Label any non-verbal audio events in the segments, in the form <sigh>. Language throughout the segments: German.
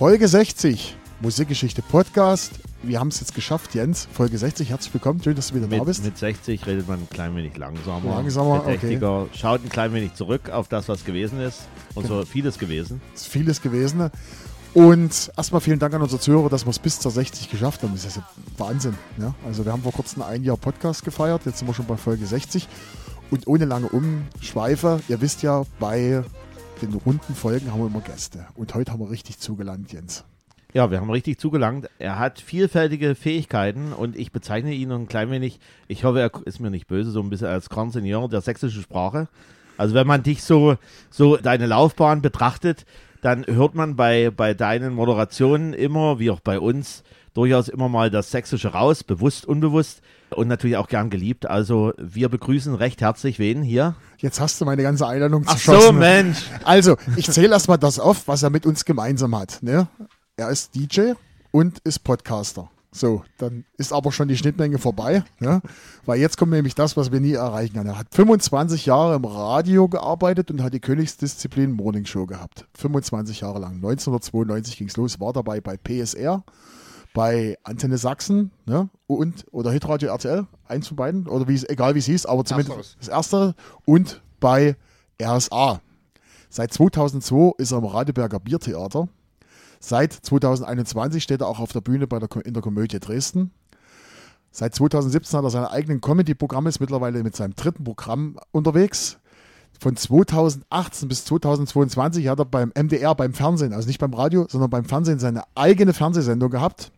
Folge 60, Musikgeschichte Podcast. Wir haben es jetzt geschafft, Jens. Folge 60, herzlich willkommen. Schön, dass du wieder mit, da bist. Mit 60 redet man ein klein wenig langsamer. Langsamer, okay. Schaut ein klein wenig zurück auf das, was gewesen ist. Und so vieles gewesen. Es ist vieles gewesen. Und erstmal vielen Dank an unsere Zuhörer, dass wir es bis zur 60 geschafft haben. Das ist ja Wahnsinn. Ja? Also wir haben vor kurzem ein Jahr Podcast gefeiert. Jetzt sind wir schon bei Folge 60. Und ohne lange Umschweife, ihr wisst ja, bei den runden Folgen haben wir immer Gäste. Und heute haben wir richtig zugelangt, Jens. Ja, wir haben richtig zugelangt. Er hat vielfältige Fähigkeiten und ich bezeichne ihn ein klein wenig, ich hoffe, er ist mir nicht böse, so ein bisschen als Grand Seigneur der sächsischen Sprache. Also wenn man dich so, so deine Laufbahn betrachtet, dann hört man bei, bei deinen Moderationen immer, wie auch bei uns, durchaus immer mal das Sächsische raus, bewusst, unbewusst und natürlich auch gern geliebt. Also wir begrüßen recht herzlich wen hier? Jetzt hast du meine ganze Einladung Ach so, Mensch. Also, ich zähle erstmal das auf, was er mit uns gemeinsam hat. Ne? Er ist DJ und ist Podcaster. So, dann ist aber schon die Schnittmenge vorbei, ne? weil jetzt kommt nämlich das, was wir nie erreichen können. Er hat 25 Jahre im Radio gearbeitet und hat die Königsdisziplin Morning Show gehabt. 25 Jahre lang. 1992 ging es los, war dabei bei PSR, bei Antenne Sachsen ne? und oder Hitradio RTL, eins von beiden, oder wie egal wie es hieß, aber zumindest Ersteres. das erste und bei RSA. Seit 2002 ist er im Radeberger Biertheater. Seit 2021 steht er auch auf der Bühne bei der, in der Komödie Dresden. Seit 2017 hat er seine eigenen Comedy-Programme, ist mittlerweile mit seinem dritten Programm unterwegs. Von 2018 bis 2022 hat er beim MDR, beim Fernsehen, also nicht beim Radio, sondern beim Fernsehen seine eigene Fernsehsendung gehabt.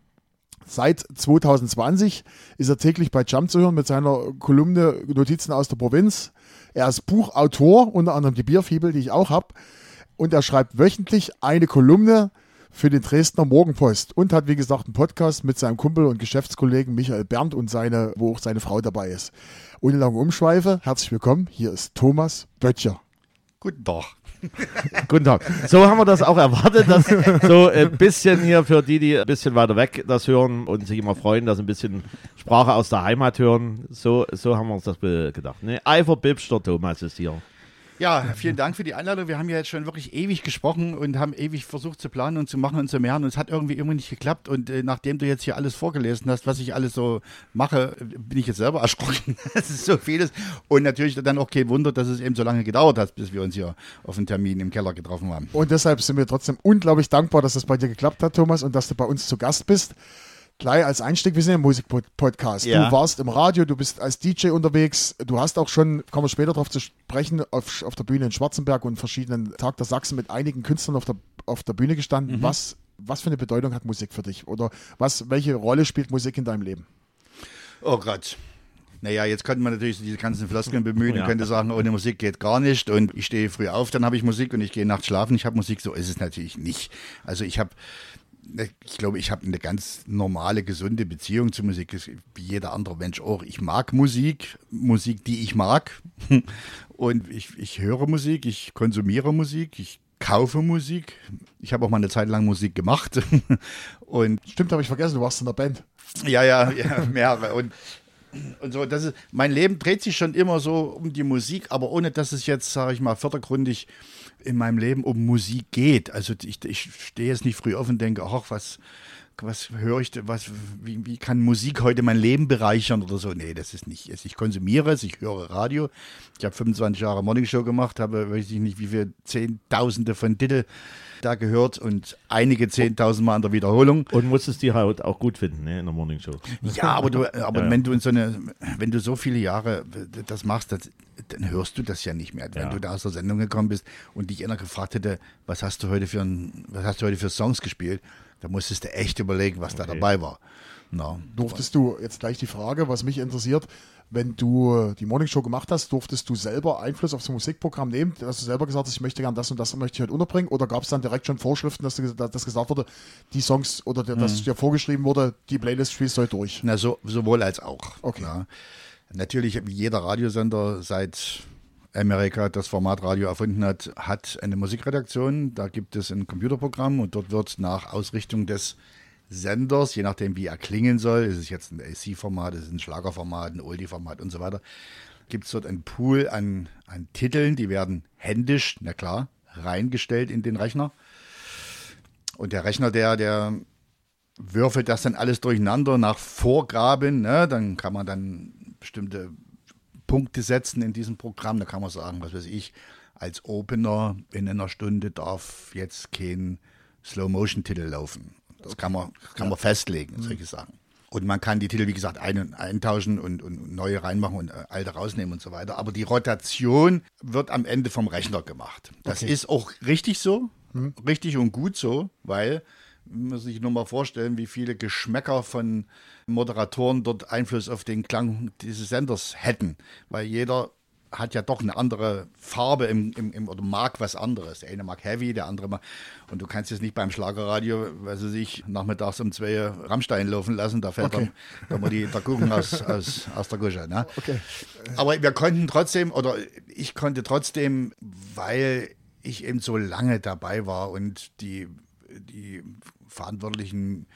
Seit 2020 ist er täglich bei Jump zu hören mit seiner Kolumne Notizen aus der Provinz. Er ist Buchautor, unter anderem die Bierfibel, die ich auch habe. Und er schreibt wöchentlich eine Kolumne für den Dresdner Morgenpost und hat, wie gesagt, einen Podcast mit seinem Kumpel und Geschäftskollegen Michael Berndt und seine, wo auch seine Frau dabei ist. Ohne lange Umschweife, herzlich willkommen. Hier ist Thomas Böttcher. Guten Tag. <laughs> Guten Tag. So haben wir das auch erwartet, dass <laughs> so ein bisschen hier für die, die ein bisschen weiter weg das hören und sich immer freuen, dass ein bisschen Sprache aus der Heimat hören. So, so haben wir uns das gedacht. Ne? Eifer Bibsch, der Thomas ist hier. Ja, vielen Dank für die Einladung. Wir haben ja jetzt schon wirklich ewig gesprochen und haben ewig versucht zu planen und zu machen und zu mehren und es hat irgendwie immer nicht geklappt. Und äh, nachdem du jetzt hier alles vorgelesen hast, was ich alles so mache, bin ich jetzt selber erschrocken. <laughs> Es ist so vieles. Und natürlich dann auch kein Wunder, dass es eben so lange gedauert hat, bis wir uns hier auf den Termin im Keller getroffen haben. Und deshalb sind wir trotzdem unglaublich dankbar, dass das bei dir geklappt hat, Thomas, und dass du bei uns zu Gast bist gleich als Einstieg, wir sind ja ein Musikpodcast. Ja. Du warst im Radio, du bist als DJ unterwegs, du hast auch schon, kommen wir später darauf zu sprechen, auf, auf der Bühne in Schwarzenberg und verschiedenen Tag der Sachsen mit einigen Künstlern auf der, auf der Bühne gestanden. Mhm. Was, was für eine Bedeutung hat Musik für dich? Oder was, welche Rolle spielt Musik in deinem Leben? Oh Gott. Naja, jetzt könnte man natürlich diese ganzen Floskeln bemühen <laughs> ja. und könnte sagen, ohne Musik geht gar nicht und ich stehe früh auf, dann habe ich Musik und ich gehe nachts schlafen, ich habe Musik. So ist es natürlich nicht. Also ich habe ich glaube, ich habe eine ganz normale, gesunde Beziehung zu Musik, wie jeder andere Mensch auch. Ich mag Musik, Musik, die ich mag. <laughs> Und ich, ich höre Musik, ich konsumiere Musik, ich kaufe Musik. Ich habe auch mal eine Zeit lang Musik gemacht. <laughs> Und Stimmt, habe ich vergessen, du warst in der Band. Ja, ja, ja mehrere. Und und so, das ist, mein Leben dreht sich schon immer so um die Musik, aber ohne dass es jetzt, sage ich mal, vordergründig in meinem Leben um Musik geht. Also ich, ich stehe jetzt nicht früh auf und denke, ach, was, was höre ich, was, wie, wie kann Musik heute mein Leben bereichern oder so? Nee, das ist nicht. Ich konsumiere es, ich höre Radio. Ich habe 25 Jahre Morningshow gemacht, habe, weiß ich nicht, wie viele Zehntausende von Titel da gehört und einige Zehntausend Mal in der Wiederholung. Und musstest die halt auch gut finden, ne, in der Morning Show. Ja, aber du, <laughs> aber ja. wenn du in so eine, wenn du so viele Jahre das machst, das, dann hörst du das ja nicht mehr. Wenn ja. du da aus der Sendung gekommen bist und dich einer gefragt hätte, was hast du heute für ein, was hast du heute für Songs gespielt, da musstest du echt überlegen, was okay. da dabei war. No. Durftest du, jetzt gleich die Frage, was mich interessiert, wenn du die Morning Show gemacht hast, durftest du selber Einfluss auf das Musikprogramm nehmen? Dass du selber gesagt hast, ich möchte gerne das und das möchte ich heute unterbringen? Oder gab es dann direkt schon Vorschriften, dass, du, dass gesagt wurde, die Songs oder mhm. dass dir vorgeschrieben wurde, die Playlist spielst du heute durch? Na, so, sowohl als auch. Okay. Ja. Natürlich, wie jeder Radiosender seit Amerika das Format Radio erfunden hat, hat eine Musikredaktion. Da gibt es ein Computerprogramm und dort wird nach Ausrichtung des Senders, je nachdem wie er klingen soll, ist es jetzt ein AC-Format, ist es ein Schlagerformat, ein Oldie-Format und so weiter, gibt es dort einen Pool an, an Titeln, die werden händisch, na klar, reingestellt in den Rechner. Und der Rechner, der, der würfelt das dann alles durcheinander nach Vorgaben. Ne? Dann kann man dann bestimmte Punkte setzen in diesem Programm. Da kann man sagen, was weiß ich, als Opener in einer Stunde darf jetzt kein Slow-Motion-Titel laufen. Das kann man, kann man festlegen, solche Sachen. Und man kann die Titel, wie gesagt, ein, eintauschen und, und neue reinmachen und äh, alte rausnehmen und so weiter. Aber die Rotation wird am Ende vom Rechner gemacht. Das Okay. ist auch richtig so, richtig und gut so, weil man muss sich nur mal vorstellen, wie viele Geschmäcker von Moderatoren dort Einfluss auf den Klang dieses Senders hätten. Weil jeder hat ja doch eine andere Farbe im, im, im, oder mag was anderes. Der eine mag Heavy, der andere mag. Und du kannst jetzt nicht beim Schlagerradio, weiß ich nicht, nachmittags um zwei Rammstein laufen lassen. Da fällt Okay. dann, dann die, der Kuchen aus, aus, aus der Gusche. Ne? Okay. Aber wir konnten trotzdem, oder ich konnte trotzdem, weil ich eben so lange dabei war und die, die Verantwortlichen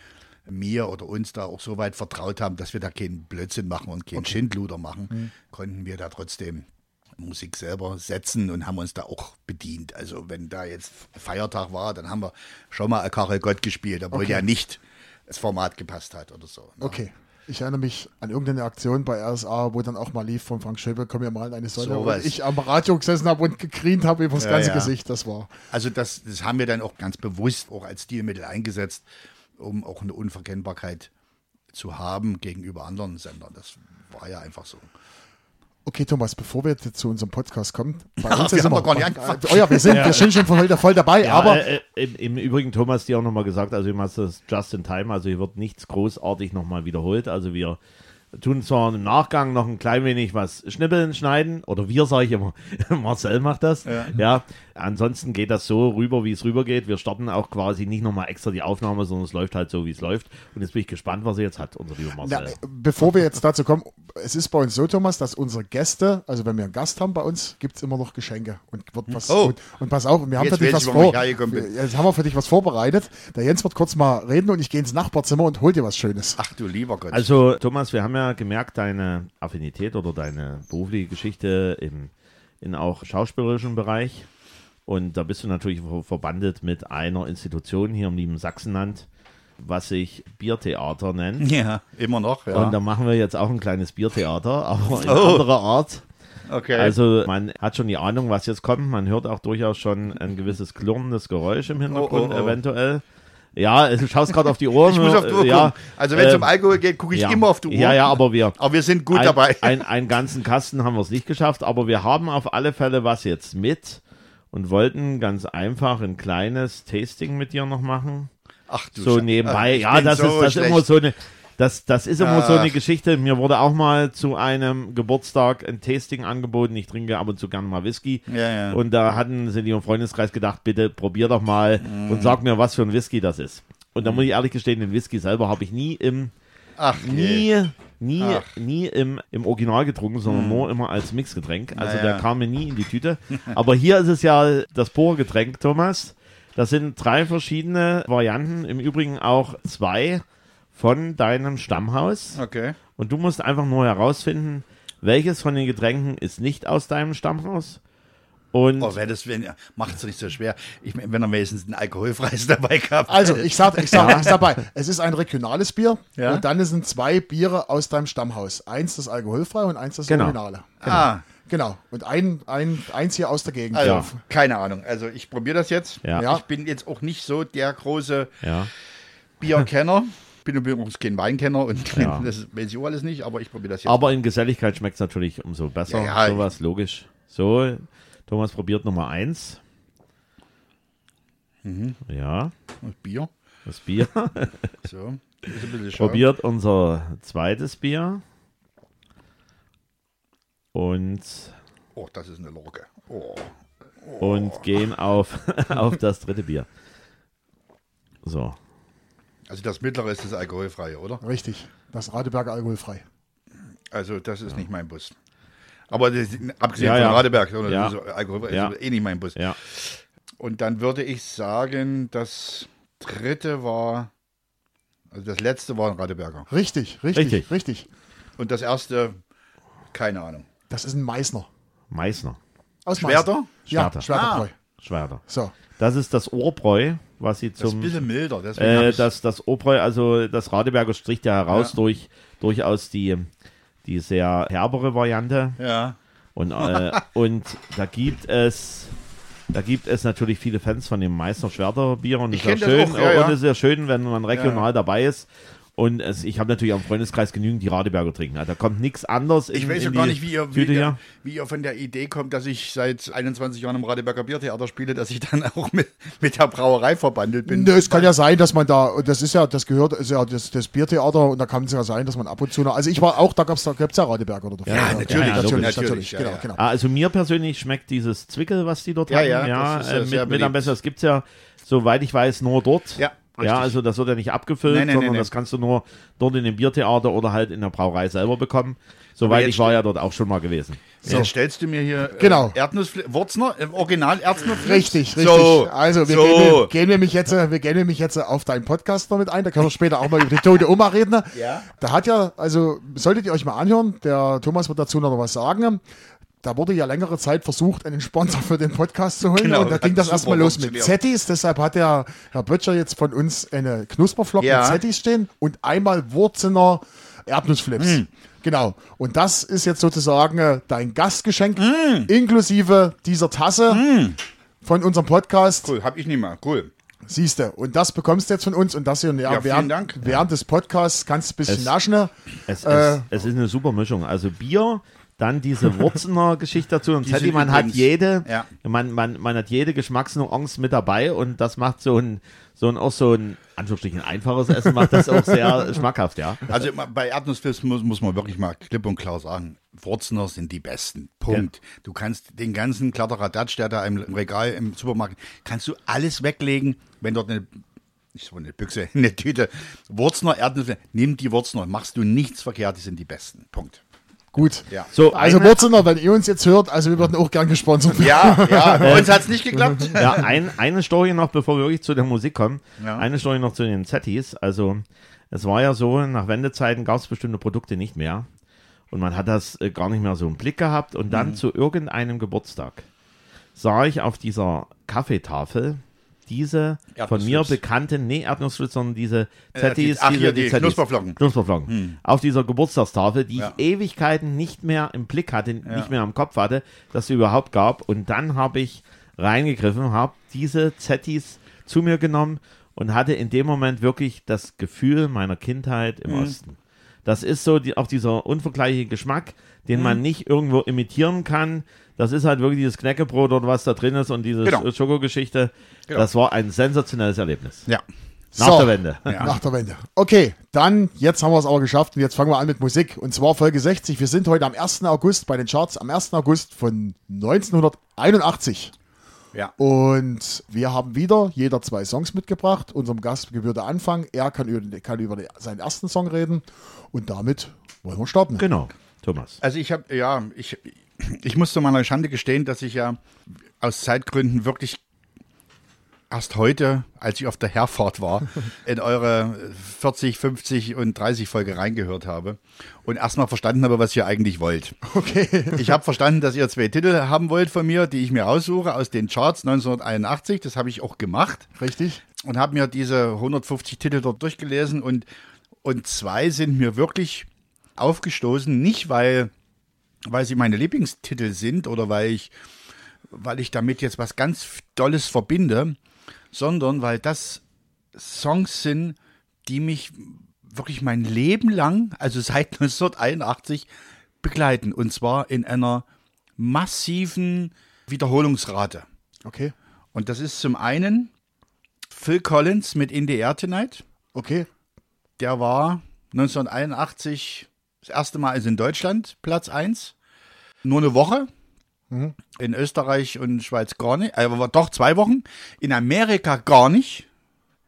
mir oder uns da auch so weit vertraut haben, dass wir da keinen Blödsinn machen und keinen Schindluder machen, konnten wir da trotzdem Musik selber setzen und haben uns da auch bedient. Also wenn da jetzt Feiertag war, dann haben wir schon mal Karel Gott gespielt, obwohl Okay. ja nicht das Format gepasst hat oder so. ne? Okay. Ich erinnere mich an irgendeine Aktion bei RSA, wo dann auch mal lief von Frank Schöbel, komm mir mal in eine Sonne. So und ich am Radio gesessen habe und gekrient habe über das Ja, ganze ja. Gesicht. Das war. Also das, das haben wir dann auch ganz bewusst auch als Stilmittel eingesetzt, um auch eine Unverkennbarkeit zu haben gegenüber anderen Sendern. Das war ja einfach so. Okay, Thomas, bevor wir jetzt zu unserem Podcast kommen, <laughs> bei Ja, uns wir ist haben immer, gar nicht angefangen. Oh ja, wir sind, wir sind schon voll, voll dabei, Ja, aber äh, äh, im, im Übrigen, Thomas, dir auch nochmal gesagt, also wir machen das just in time, also hier wird nichts großartig nochmal wiederholt. Also wir tun zwar im Nachgang noch ein klein wenig was schnippeln, schneiden, oder wir, sage ich immer, <laughs> Marcel macht das. Ja. Ansonsten geht das so rüber, wie es rübergeht. Wir starten auch quasi nicht nochmal extra die Aufnahme, sondern es läuft halt so, wie es läuft. Und jetzt bin ich gespannt, was er jetzt hat, unser lieber Na, Marcel. bevor wir jetzt dazu kommen, es ist bei uns so, Thomas, dass unsere Gäste, also wenn wir einen Gast haben bei uns, gibt es immer noch Geschenke und wird was. Oh. Und, und pass auf, wir haben Jetzt für dich was vor. Jetzt haben wir für dich was vorbereitet. Der Jens wird kurz mal reden und ich gehe ins Nachbarzimmer und hol dir was Schönes. Ach du lieber Gott. Also, Thomas, wir haben ja gemerkt, deine Affinität oder deine berufliche Geschichte im in auch schauspielerischen Bereich. Und da bist du natürlich ver- verbandet mit einer Institution hier im lieben Sachsenland, was sich Biertheater nennt. ja, immer noch. Ja. Und da machen wir jetzt auch ein kleines Biertheater, <laughs> aber in Oh. anderer Art. okay. Also man hat schon die Ahnung, was jetzt kommt. Man hört auch durchaus schon ein gewisses klirrendes Geräusch im Hintergrund Oh, oh, oh. eventuell. Ja, du schaust gerade auf die Ohren. <laughs> ich muss auf die Uhr ja. Also wenn es äh, um Alkohol geht, gucke ich ja. immer auf die Uhr. Ja, ja, aber wir, Aber wir sind gut ein, dabei. Ein, einen ganzen Kasten haben wir es nicht geschafft, aber wir haben auf alle Fälle was jetzt mit und wollten ganz einfach ein kleines Tasting mit dir noch machen. Ach du So nebenbei. Ich Ja, das so ist das schlecht. immer so eine. Das, das ist immer so eine Ach. Geschichte. Mir wurde auch mal zu einem Geburtstag ein Tasting angeboten. Ich trinke ab und zu gerne mal Whisky. Ja, ja. Und da hatten sie im Freundeskreis gedacht, bitte probier doch mal Mm. und sag mir, was für ein Whisky das ist. Und da muss ich ehrlich gestehen, den Whisky selber habe ich nie im Ach, nie, nie, Ach. nie im, im Original getrunken, sondern nur immer als Mixgetränk. Also Naja. der kam mir nie in die Tüte. <laughs> Aber hier ist es ja das pure Getränk, Thomas. Das sind drei verschiedene Varianten, im Übrigen auch zwei von deinem Stammhaus. Okay. Und du musst einfach nur herausfinden, welches von den Getränken ist nicht aus deinem Stammhaus. Und Oh, wäre das, wenn, macht es nicht so schwer. Ich, wenn er wenigstens ein alkoholfreies <laughs> dabei gehabt Also, ich sag, ich sag, ich sag dabei, es ist ein regionales Bier Ja. und dann sind zwei Biere aus deinem Stammhaus. Eins das alkoholfrei und eins das Genau. Originale. Ah, Genau. Und ein, ein, eins hier aus der Gegend. also, Ja. keine Ahnung. Also, ich probiere das jetzt. Ja. Ja. Ich bin jetzt auch nicht so der große ja, Bierkenner. <laughs> bin übrigens kein Weinkenner und Ja. <laughs> das weiß ich auch alles nicht, aber ich probiere das jetzt. aber in Geselligkeit schmeckt es natürlich umso besser. Ja, ja. Sowas logisch. So, Thomas probiert Nummer eins. Mhm. Ja, Bier. das Bier. <laughs> So. Ist ein bisschen Schaum. probiert unser zweites Bier. Und, Oh, das ist eine Lorge. Oh. und gehen auf, <laughs> auf das dritte Bier. So. Also das mittlere ist das alkoholfreie, oder? Richtig. Das Radeberger alkoholfrei. Also das ist nicht mein Bus. Aber das, abgesehen Ja, von ja. Radeberg, oder Ja. so alkoholfrei, Ja. ist eh nicht mein Bus. Ja. Und dann würde ich sagen, das dritte war, also das letzte war ein Radeberger. Richtig, richtig, richtig. Richtig. Und das erste, keine Ahnung. Das ist ein Meißner. Meißner. Aus Schwerter? Meißen. Ja, Schwerter. Schwerterbräu. Schwerter. So. Das ist das Ohrbräu was sie Das ist ein zum bisschen milder. Deswegen äh, das, das Obräu, also das Radeberger stricht ja heraus Ja. durch durchaus die, die sehr herbere Variante. ja. Und, äh, und da gibt es da gibt es natürlich viele Fans von dem Meister Schwerter Bier und es ist schön auch, ja, ja. und es ist sehr schön, wenn man regional dabei ist. Und es, ich habe natürlich am Freundeskreis genügend die Radeberger trinken. Also Da kommt nichts anderes in, Ich weiß ja in gar die nicht, wie ihr, wie, hier. wie ihr von der Idee kommt, dass ich seit 21 Jahren im Radeberger Biertheater spiele, dass ich dann auch mit, mit der Brauerei verbandelt bin. Nö, es kann ja sein, dass man da, und das ist ja, das gehört, ist ja das, das Biertheater und da kann es ja sein, dass man ab und zu noch, also ich war auch, da gab's da gab's ja Radeberg oder Ja, Ja, natürlich, ja, natürlich, logisch. natürlich, Ja, genau, ja. genau. Ah, Also mir persönlich schmeckt dieses Zwickel, was die dort Ja, haben, ja, ja, das ist ja äh, sehr mit, mit am besten. Das gibt's ja, soweit ich weiß, nur dort. Ja, richtig. Ja, also das wird ja nicht abgefüllt, nee, nee, sondern nee. das kannst du nur dort in dem Biertheater oder halt in der Brauerei selber bekommen. Soweit ich war ja dort auch schon mal gewesen. So. Jetzt stellst du mir hier Genau. äh, Erdnussfli Wurzner, äh, Original Erdnussfli. Richtig, richtig. So, also wir so. gehen, wir gehen nämlich jetzt, äh, wir gehen nämlich jetzt äh, auf deinen Podcast noch mit ein. Da können wir später auch mal über die tote Oma reden. Ja. Da hat ja, also solltet ihr euch mal anhören, der Thomas wird dazu noch was sagen. Da wurde ja längere Zeit versucht, einen Sponsor für den Podcast zu holen. Genau, und da ging das erstmal los mit. Zettis. Deshalb hat der Herr Böttcher jetzt von uns eine Knusperflocken Ja. mit Zettis stehen und einmal Wurzener Erdnussflips. Hm. Genau. Und das ist jetzt sozusagen äh, dein Gastgeschenk, Hm. inklusive dieser Tasse von unserem Podcast. Cool, hab ich nicht mal. Cool. Siehst du, und das bekommst du jetzt von uns und das hier ja, Ja, vielen während, Dank. während des Podcasts kannst du ein bisschen Es- naschen. Es, Äh, es, es ist eine super Mischung. Also Bier, dann diese <laughs> Wurzener Geschichte dazu. Und sind man hat jede, ja. man, man, man hat jede Geschmacksnuance mit dabei und das macht so ein, so ein auch so ein, Anführungsstrichen, einfaches Essen macht das auch sehr <laughs> schmackhaft, ja. Also bei Erdnussflips muss, muss man wirklich mal klipp und klar sagen, Wurzner sind die besten. Punkt. Du kannst den ganzen Kladderadatsch, der da im Regal im Supermarkt, kannst du alles weglegen, wenn dort eine nicht so eine Büchse, <laughs> eine Tüte Wurzner, Erdnussflips, nimm die Wurzner, machst du nichts verkehrt, die sind die besten. Punkt. Gut. Ja. So, Also Wurzener, wenn ihr uns jetzt hört, also wir würden auch gern gesponsert werden. Ja, ja, <laughs> bei uns hat es nicht geklappt. <laughs> ja, ein, eine Story noch, bevor wir wirklich zu der Musik kommen. Ja. Eine Story noch zu den Zettis. Also, es war ja so, nach Wendezeiten gab es bestimmte Produkte nicht mehr. Und man hat das äh, gar nicht mehr so im Blick gehabt. Und Mhm. dann zu irgendeinem Geburtstag sah ich auf dieser Kaffeetafel diese von mir bekannten, nee, Erdnussflips, sondern diese Äh, Zettis, die- ach, diese hier, die Zettis. Knusperflocken. Hm. Knusperflocken. Auf dieser Geburtstagstafel, die Ja. ich Ewigkeiten nicht mehr im Blick hatte, nicht mehr am Kopf hatte, dass sie überhaupt gab. Und dann habe ich reingegriffen, habe diese Zettis zu mir genommen und hatte in dem Moment wirklich das Gefühl meiner Kindheit im Osten. Das ist so die, auch dieser unvergleichliche Geschmack, den Hm. man nicht irgendwo imitieren kann. Das ist halt wirklich dieses Knäckebrot oder was da drin ist und diese Genau. Sch- Schokogeschichte. Genau. Das war ein sensationelles Erlebnis. Ja. Nach So. der Wende. Nach der Wende. Okay, dann, jetzt haben wir es aber geschafft und jetzt fangen wir an mit Musik. Und zwar Folge 60. Wir sind heute am 1. August bei den Charts, am 1. August von 1981. Ja. Und wir haben wieder jeder zwei Songs mitgebracht. Unserem Gast gebührt der Anfang. Er kann über, kann über seinen ersten Song reden. Und damit wollen wir starten. Genau, Thomas. Also ich habe, ja, ich, ich muss zu meiner Schande gestehen, dass ich ja aus Zeitgründen wirklich erst heute, als ich auf der Herfahrt war, <laughs> in eure 40, 50 und 30 Folge reingehört habe und erstmal verstanden habe, was ihr eigentlich wollt. Okay. <laughs> Ich habe verstanden, dass ihr zwei Titel haben wollt von mir, die ich mir aussuche aus den Charts 1981. Das habe ich auch gemacht Richtig? und habe mir diese 150 Titel dort durchgelesen und, und zwei sind mir wirklich aufgestoßen, nicht weil, weil sie meine Lieblingstitel sind oder weil ich, weil ich damit jetzt was ganz Tolles verbinde, sondern weil das Songs sind, die mich wirklich mein Leben lang, also seit <laughs> 1981, begleiten. Und zwar in einer massiven Wiederholungsrate. Okay. Und das ist zum einen Phil Collins mit In the Air Tonight. Okay. Der war 1981 das erste Mal also in Deutschland Platz 1. Nur eine Woche. In Österreich und Schweiz gar nicht. Also war doch zwei Wochen. In Amerika gar nicht.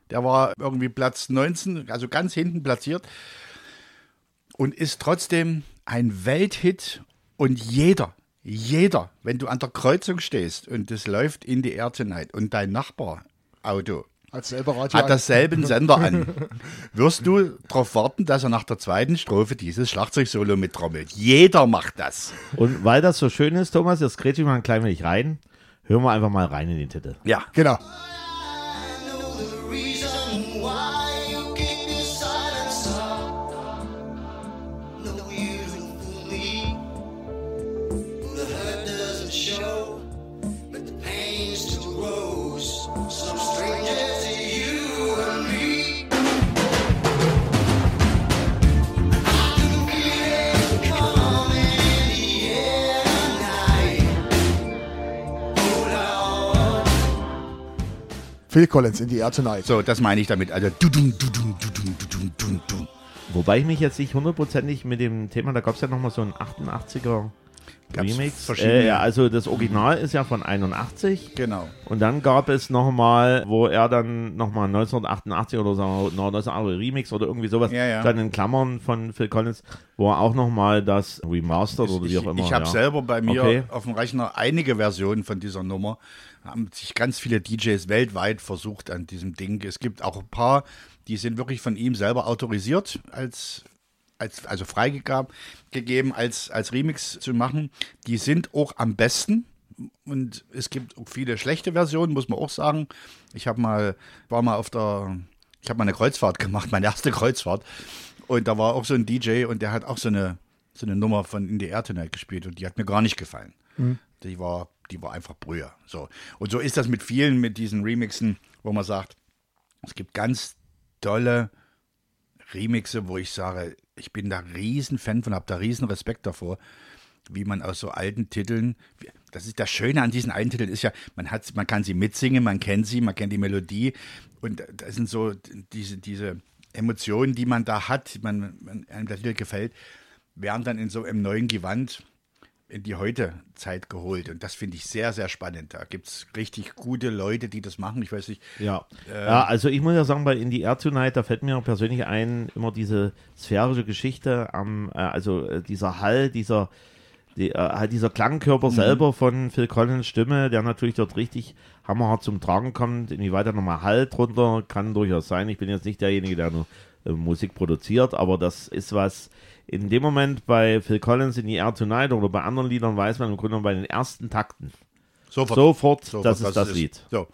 Der war irgendwie Platz 19, also ganz hinten platziert. Und ist trotzdem ein Welthit. Und jeder, jeder, wenn du an der Kreuzung stehst und es läuft in air tonight und dein Nachbarauto Als selber Radio. hat dasselben Sender an. <laughs> Wirst du darauf warten, dass er nach der zweiten Strophe dieses Schlagzeugsolo mittrommelt? Jeder macht das. Und weil das so schön ist, Thomas, jetzt grätsche ich mal ein klein wenig rein. Hören wir einfach mal rein in den Titel. Ja. Genau. Phil Collins in die Air Tonight. So, das meine ich damit. Also, du -dum, du -dum, du -dum, du -dum, du -dum, du. Wobei ich mich jetzt nicht hundertprozentig mit dem Thema, da gab es ja nochmal so einen 88er Gab's Remix. verschiedene. Äh, ja, also das Original ist ja von 81 Genau. und dann gab es nochmal, wo er dann nochmal 1988 oder so, noch 1980 Remix oder irgendwie sowas, Ja, ja. dann in Klammern von Phil Collins, wo er auch nochmal das Remastered oder wie Ich, auch immer. ich habe ja. selber bei mir Okay. auf dem Rechner einige Versionen von dieser Nummer. Haben sich ganz viele DJs weltweit versucht an diesem Ding. Es gibt auch ein paar, die sind wirklich von ihm selber autorisiert als als, also freigegeben gegeben, als, als Remix zu machen. Die sind auch am besten. Und es gibt auch viele schlechte Versionen, muss man auch sagen. Ich habe mal, war mal auf der, ich habe mal eine Kreuzfahrt gemacht, <laughs> meine erste Kreuzfahrt. Und da war auch so ein DJ und der hat auch so eine, so eine Nummer von In the Air Tonight gespielt und die hat mir gar nicht gefallen. Die war, die war einfach Brühe. So. Und so ist das mit vielen, mit diesen Remixen, wo man sagt, es gibt ganz tolle Remixe, wo ich sage, ich bin da riesen Fan von, habe da riesen Respekt davor, wie man aus so alten Titeln, das ist das Schöne an diesen alten Titeln ist ja, man hat, man kann sie mitsingen, man kennt sie, man kennt die Melodie und da sind so diese, diese Emotionen, die man da hat, man, man einem der Titel gefällt, werden dann in so einem neuen Gewand in die heute Zeit geholt. Und das finde ich sehr, sehr spannend. Da gibt es richtig gute Leute, die das machen. Ich weiß nicht, Ja. Ähm. ja, also ich muss ja sagen, bei In the Air Tonight, da fällt mir persönlich ein, immer diese sphärische Geschichte am, äh, also äh, dieser Hall, dieser, die, äh, halt dieser Mhm. Klangkörper selber von Phil Collins Stimme, der natürlich dort richtig hammerhart zum Tragen kommt. Inwieweit da nochmal Hall drunter, kann durchaus sein. Ich bin jetzt nicht derjenige, der nur äh, Musik produziert, aber das ist was, in dem Moment bei Phil Collins in the Air Tonight oder bei anderen Liedern weiß man im Grunde genommen bei den ersten Takten sofort, sofort, sofort, das ist das es Lied. So.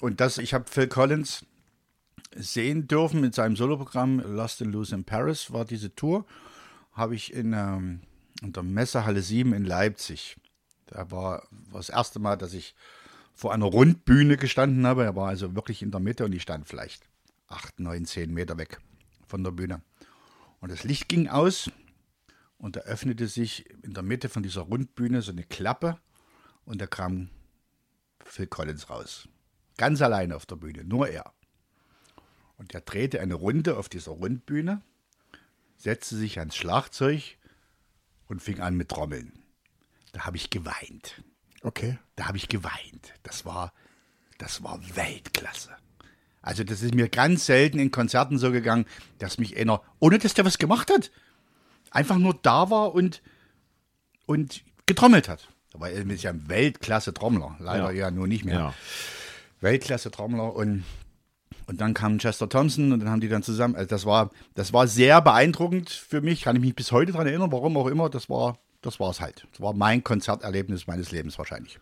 Und das, ich habe Phil Collins sehen dürfen mit seinem Soloprogramm Lost and Loose in Paris, war diese Tour. Habe ich in, ähm, in der Messehalle 7 in Leipzig. Da war, war das erste Mal, dass ich vor einer Rundbühne gestanden habe. Er war also wirklich in der Mitte und ich stand vielleicht 8, 9, 10 Meter weg von der Bühne. Und das Licht ging aus und da öffnete sich in der Mitte von dieser Rundbühne so eine Klappe und da kam Phil Collins raus. Ganz alleine auf der Bühne, nur er. Und er drehte eine Runde auf dieser Rundbühne, setzte sich ans Schlagzeug und fing an mit Trommeln. Da habe ich geweint. Okay. Da habe ich geweint. Das war, das war Weltklasse. Also das ist mir ganz selten in Konzerten so gegangen, dass mich einer, ohne dass der was gemacht hat, einfach nur da war und, und getrommelt hat. Aber er ist ja ein Weltklasse-Trommler. Leider ja. Ja. nur nicht mehr. Ja. Weltklasse-Trommler und, und dann kam Chester Thompson und dann haben die dann zusammen, also das war, das war sehr beeindruckend für mich, kann ich mich bis heute daran erinnern, warum auch immer, das war, das war es halt. Das war mein Konzerterlebnis meines Lebens wahrscheinlich.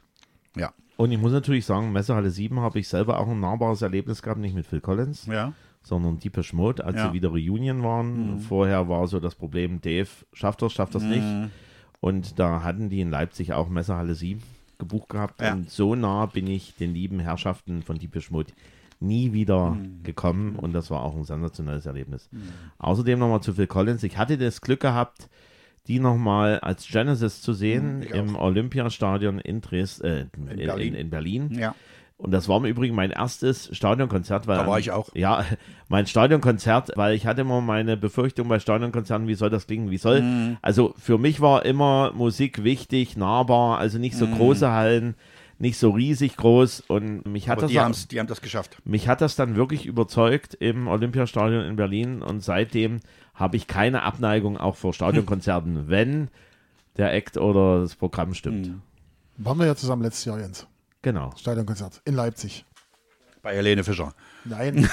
Ja. Und ich muss natürlich sagen, Messerhalle 7 habe ich selber auch ein nahbares Erlebnis gehabt, nicht mit Phil Collins, Ja. sondern Deepesh Mode, als Ja. Mhm. sie wieder Reunion waren. Vorher war so das Problem, Dave schafft das, schafft das nicht. Und da hatten die in Leipzig auch Messerhalle 7 gebucht gehabt. Ja. Und so nah bin ich den lieben Herrschaften von Deepesh Mode nie wieder Mhm. gekommen und das war auch ein sensationelles Erlebnis. Außerdem nochmal zu Phil Collins. Ich hatte das Glück gehabt, die nochmal als Genesis zu sehen Mhm, ich im Olympiastadion in, Dres äh, in, in, Berlin. in Berlin. Ja. Und das war im Übrigen mein erstes Stadionkonzert. Weil Da war ich auch. Ja, <laughs> mein Stadionkonzert, weil ich hatte immer meine Befürchtung bei Stadionkonzerten, wie soll das klingen, wie soll. Mhm. Also für mich war immer Musik wichtig, nahbar, also nicht so Mhm. große Hallen, nicht so riesig groß. Und mich hat, Aber das, die, haben's, die haben das geschafft. mich hat das dann wirklich überzeugt im Olympiastadion in Berlin. Und seitdem habe ich keine Abneigung auch vor Stadionkonzerten, <laughs> wenn der Act oder das Programm stimmt. Mhm. Waren wir ja zusammen letztes Jahr, Jens. Genau. Stadionkonzert in Leipzig. Bei Helene Fischer. Nein. <laughs>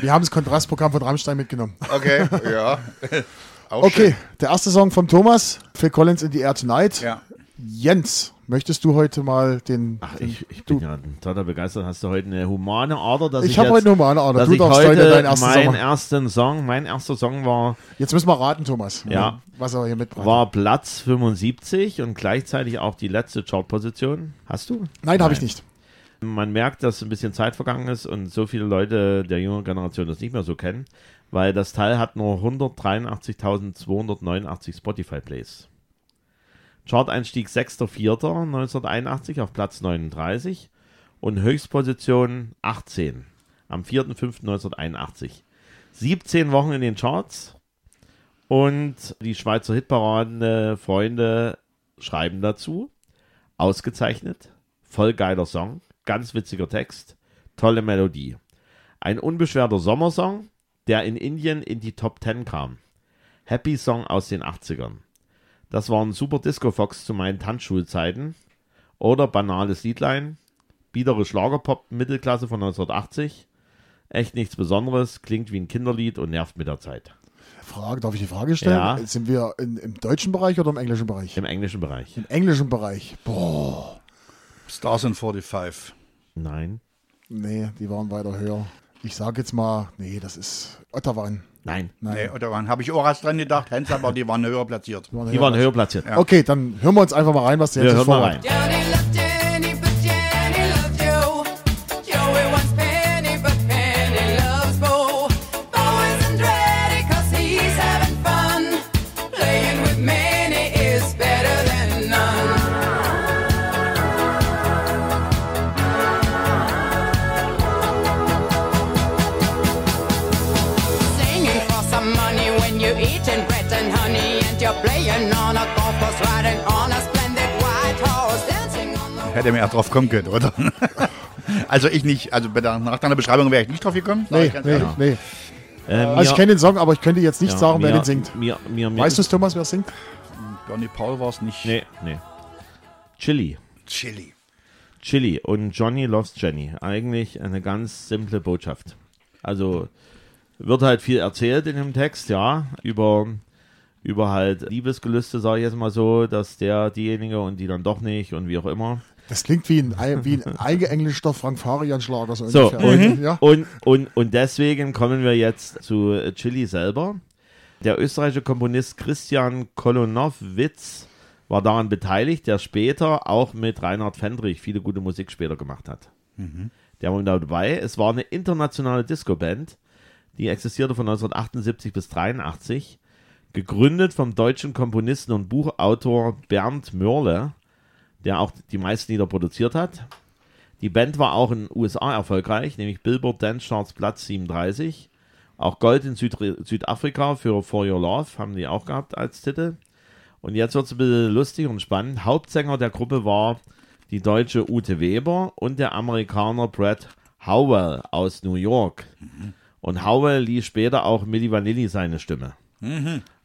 wir haben das Kontrastprogramm von Rammstein mitgenommen. Okay, ja. <laughs> Auch Okay, der erste Song von Thomas, Phil Collins in the Air Tonight. schön. Ja. Jens, möchtest du heute mal den. Ach, den ich, ich bin du, ja total begeistert. Hast du heute eine humane Ader, dass ich, ich habe heute eine Ader. dass Du ich darfst heute heute deinen ersten meinen Song. ersten Song, mein erster Song war, Jetzt müssen wir raten, Thomas. Ja. Was er hier mitbringt. war Platz 75 und gleichzeitig auch die letzte Chartposition. Hast du? Nein, habe ich nicht. Man merkt, dass ein bisschen Zeit vergangen ist und so viele Leute der jüngeren Generation das nicht mehr so kennen, weil das Teil hat nur 183.289 Spotify-Plays. Chart-Einstieg 6.4.1981 auf Platz 39 und Höchstposition 18 am 4.5.1981. 17 Wochen in den Charts und die Schweizer Hitparade Freunde schreiben dazu. Ausgezeichnet, voll geiler Song, ganz witziger Text, tolle Melodie. Ein unbeschwerter Sommersong, der in Indien in die Top 10 kam. Happy Song aus den 80ern. Das war ein super Disco-Fox zu meinen Tanzschulzeiten. Oder banales Liedlein. Biedere Schlagerpop Mittelklasse von 1980. Echt nichts Besonderes, klingt wie ein Kinderlied und nervt mit der Zeit. Frage, darf ich die Frage stellen? Ja. Sind wir in, im deutschen Bereich oder im englischen Bereich? Im englischen Bereich. Im englischen Bereich. Boah, Stars in 45. Nein. nee, die waren weiter höher. Ich sage jetzt mal, nee, das ist Ottawa. Nein. Nein. Nee, oder wann habe ich auch erst dran gedacht, Hens, aber die waren höher platziert. Die waren höher platziert. Ja. Okay, dann hören wir uns einfach mal rein, was der Wir jetzt hören mal vorhat. rein. Hätte mir ja drauf kommen können, oder? <laughs> Also ich nicht, also nach deiner Beschreibung wäre ich nicht drauf gekommen. Nee, nee, ehrlich. nee. Äh, Also ich kenne den Song, aber ich könnte jetzt nicht ja, sagen, wer mir- den singt. Mir, mir, mir Weißt du Thomas, wer singt? Bernie Paul war es nicht. Nee, nee. Chili. Chili. Chili und Johnny loves Jenny. Eigentlich eine ganz simple Botschaft. Also wird halt viel erzählt in dem Text, ja, über, über halt Liebesgelüste, sage ich jetzt mal so, dass der, diejenige und die dann doch nicht und wie auch immer. Das klingt wie ein, wie ein eingeenglischter Frank Farian-Schlager. So, So, und, ja? und, und, und deswegen kommen wir jetzt zu Chili selber. Der österreichische Komponist Christian Kolonowitz war daran beteiligt, der später auch mit Reinhard Fendrich viele gute Musik später gemacht hat. Der war da dabei. Es war eine internationale Disco-Band, die existierte von 1978 bis 83, gegründet vom deutschen Komponisten und Buchautor Bernd Mörle, der auch die meisten Lieder produziert hat. Die Band war auch in den USA erfolgreich, nämlich Billboard Dance Charts Platz 37. Auch Gold in Süd Südafrika für For Your Love haben die auch gehabt als Titel. Und jetzt wird es ein bisschen lustig und spannend. Hauptsänger der Gruppe war die deutsche Ute Weber und der Amerikaner Brad Howell aus New York. Und Howell lieh später auch Milli Vanilli seine Stimme.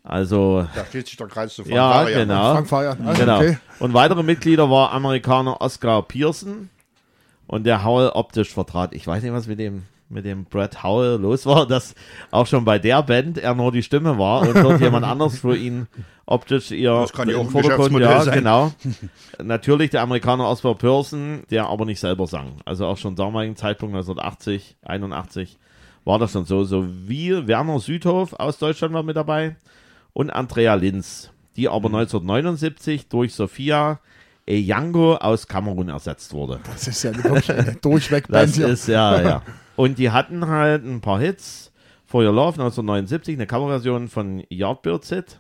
Also, Da steht sich der Kreis zu ja, Farian. genau. Frank Farian. Also, Genau. okay. Und weitere Mitglieder war Amerikaner Oscar Pearson und der Howell optisch vertrat. Ich weiß nicht, was mit dem mit dem Brad Howell los war, dass auch schon bei der Band er nur die Stimme war und dort <laughs> jemand anders für ihn optisch ihr Das kann ja auch ein Vordergrund, ja, sein. genau. <laughs> Natürlich der Amerikaner Oscar Pearson, der aber nicht selber sang. Also auch schon damaligen Zeitpunkt 1980, 81 war das schon so. So wie Werner Südhof aus Deutschland war mit dabei und Andrea Linz, die aber 1979 durch Sophia Eyango aus Kamerun ersetzt wurde. Das ist ja eine <laughs> Durchweg-Band Das ist ja, ja. <laughs> Und die hatten halt ein paar Hits. For Your Love 1979, eine Coverversion von Yardbirds Hit.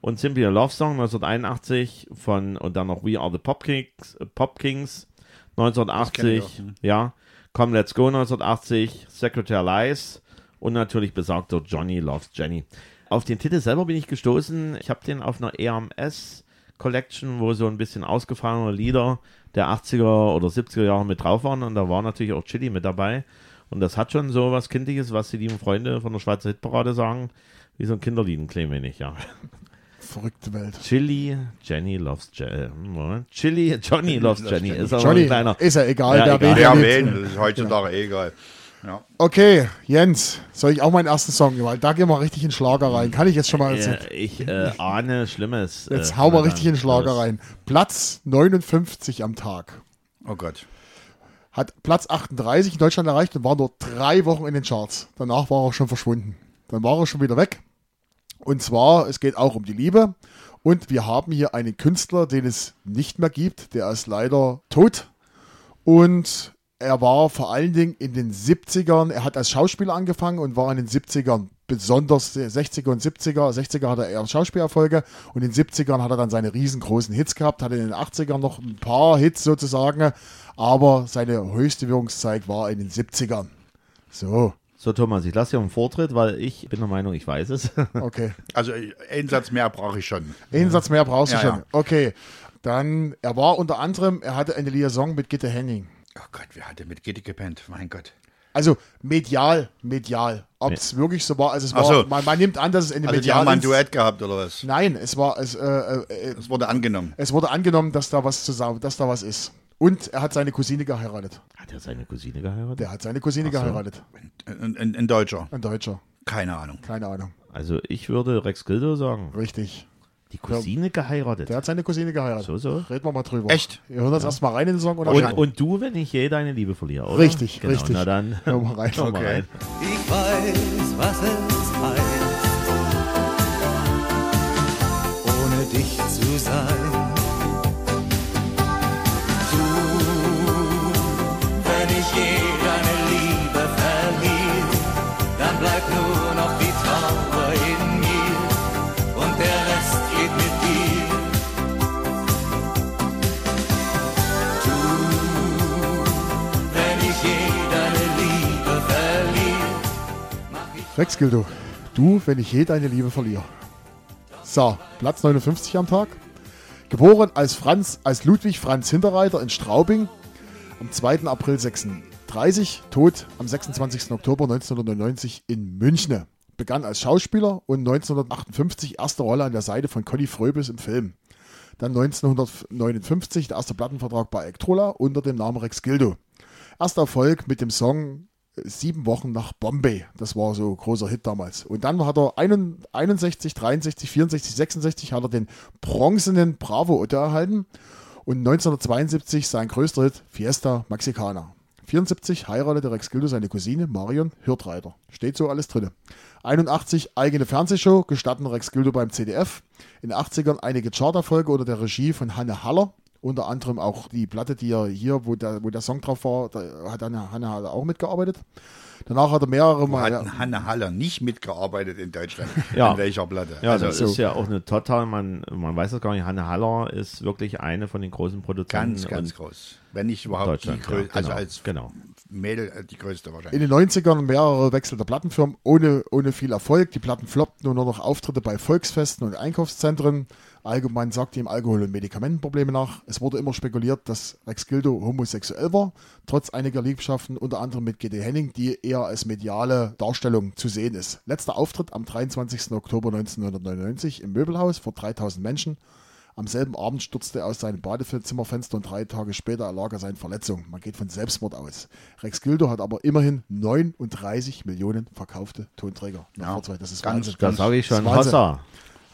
Und Simply a Love Song 1981 von, und dann noch We Are the Pop Kings, äh, Pop Kings kenn 1980, ich auch, hm. ja. Come Let's Go 1980, Secretary Lies und natürlich besagter Johnny Loves Jenny. Auf den Titel selber bin ich gestoßen. Ich habe den auf einer EMS Collection, wo so ein bisschen ausgefallene Lieder der 80er oder 70er Jahre mit drauf waren und da war natürlich auch Chili mit dabei. Und das hat schon so was Kindliches, was die lieben Freunde von der Schweizer Hitparade sagen, wie so ein Kinderlied, ein klein wenig, ja. Verrückte Welt. Chili, Jenny loves Jenny. Chili, Johnny loves Jenny. Ist aber ein Johnny, kleiner. ist ja egal, Ja, wer egal. wen Ja, liebt. wen? Das ist heutzutage eh egal. Ja. Okay, Jens, soll ich auch meinen ersten Song nehmen? Weil da gehen wir richtig in den Schlager rein. Kann ich jetzt schon mal erzählen? Äh, ich äh, ahne Schlimmes. Jetzt äh, hauen wir richtig in Schlager los. rein. Platz 59 am Tag. Oh Gott. Hat Platz 38 in Deutschland erreicht und war nur drei Wochen in den Charts. Danach war er schon verschwunden. Dann war er schon wieder weg. Und zwar, es geht auch um die Liebe. Und wir haben hier einen Künstler, den es nicht mehr gibt. Der ist leider tot. Und er war vor allen Dingen in den 70ern, er hat als Schauspieler angefangen und war in den 70ern besonders 60er und 70er. 60er hatte er eher Schauspielerfolge und in den 70ern hat er dann seine riesengroßen Hits gehabt, hatte in den 80ern noch ein paar Hits sozusagen, aber seine höchste Wirkungszeit war in den 70ern. So, So, Thomas, ich lasse dir einen Vortritt, weil ich bin der Meinung, ich weiß es. <laughs> okay. Also einen Satz mehr brauche ich schon. Einen Satz mehr brauchst du Ja, schon. ja. Okay. Dann, er war unter anderem, er hatte eine Liaison mit Gitte Henning. Oh Gott, wer hatte mit Gitti gepennt? Mein Gott. Also medial, medial. Ob es wirklich so war, also es Ach war, so. man, man nimmt an, dass es eine Also die medial haben mal ein Duett gehabt oder was? Nein, es war, es, äh, äh, Das wurde angenommen. es wurde angenommen, dass da was zusammen, dass da was ist. Und er hat seine Cousine geheiratet. Hat er seine Cousine geheiratet? Der hat seine Cousine geheiratet. Ein, ein, ein Deutscher. Ein Deutscher. Keine Ahnung. Keine Ahnung. Also ich würde Rex Gildo sagen. Richtig. Die Cousine geheiratet. Der hat seine Cousine geheiratet. So, so. Reden wir mal drüber. Echt? Wir hören uns erstmal rein in den Song und, Und, und du, wenn ich je deine Liebe verliere, oder? Richtig, genau, richtig. Na dann, Hör mal rein. hör mal Okay. rein. Ich weiß, was es heißt, ohne dich zu sein. Rex Gildo, du, wenn ich je deine Liebe verliere. So, Platz 59 am Tag. Geboren als Franz, als Ludwig Franz Hinterreiter in Straubing am 2. April 36, tot am 26. Oktober 1999 in München. Begann als Schauspieler und 1958 erste Rolle an der Seite von Conny Fröbis im Film. Dann 1959 der erste Plattenvertrag bei Ektrola unter dem Namen Rex Gildo. Erster Erfolg mit dem Song Sieben Wochen nach Bombay. Das war so ein großer Hit damals. Und dann hat er 61, 63, 64, 66 hat er den bronzenen Bravo Otto erhalten. Und 1972 sein größter Hit Fiesta Mexicana. 74 heiratete Rex Gildo seine Cousine Marion Hirtreiter. Steht so alles drin. 81 eigene Fernsehshow, gestatten Rex Gildo beim CDF. In den 80ern einige Charterfolge unter der Regie von Hanne Haller. Unter anderem auch die Platte, die er hier, wo der, wo der Song drauf war, da hat Hanne, Hanne Haller auch mitgearbeitet. Danach hat er mehrere Mal. Hat Hanne Haller nicht mitgearbeitet in Deutschland? <laughs> Ja. An welcher Platte? Ja, also, das ist ja auch eine total, man, man weiß es gar nicht, Hanne Haller ist wirklich eine von den großen Produzenten. ganz, ganz groß. Wenn nicht überhaupt die Deutschland, ja, größte, also genau, als genau. Mädel äh, die größte In wahrscheinlich. den 90ern mehrere Wechsel der Plattenfirmen ohne, ohne viel Erfolg. Die Platten floppten und nur noch Auftritte bei Volksfesten und Einkaufszentren. Allgemein sagte ihm Alkohol- und Medikamentenprobleme nach. Es wurde immer spekuliert, dass Rex Gildo homosexuell war, trotz einiger Liebschaften, unter anderem mit GD Henning, die eher als mediale Darstellung zu sehen ist. Letzter Auftritt am 23. Oktober 1999 im Möbelhaus vor 3000 Menschen. Am selben Abend stürzte er aus seinem Badezimmerfenster und drei Tage später erlag er seinen Verletzungen. Man geht von Selbstmord aus. Rex Gildo hat aber immerhin 39 Millionen verkaufte Tonträger. Ja, das ist ganz, Wahnsinn. Da sage ich schon, Das. Hossa.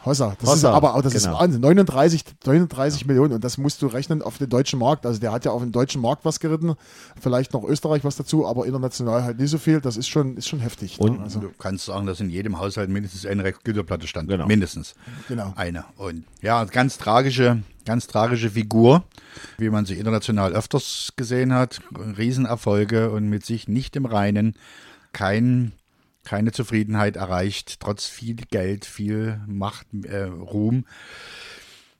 Hossa, das Hossa, ist aber auch das genau. ist Wahnsinn. 39, 39 Millionen und das musst du rechnen auf den deutschen Markt. Also der hat ja auf den deutschen Markt was geritten, vielleicht noch Österreich was dazu, aber international halt nicht so viel. Das ist schon, ist schon heftig. Und- ne? also, Du kannst sagen, dass in jedem Haushalt mindestens eine Rex Gildo-Platte stand. Genau. Mindestens. Genau. Eine. Und ja, ganz tragische, ganz tragische Figur, wie man sie international öfters gesehen hat. Riesenerfolge und mit sich nicht im Reinen. Kein, keine Zufriedenheit erreicht, trotz viel Geld, viel Macht, äh, Ruhm.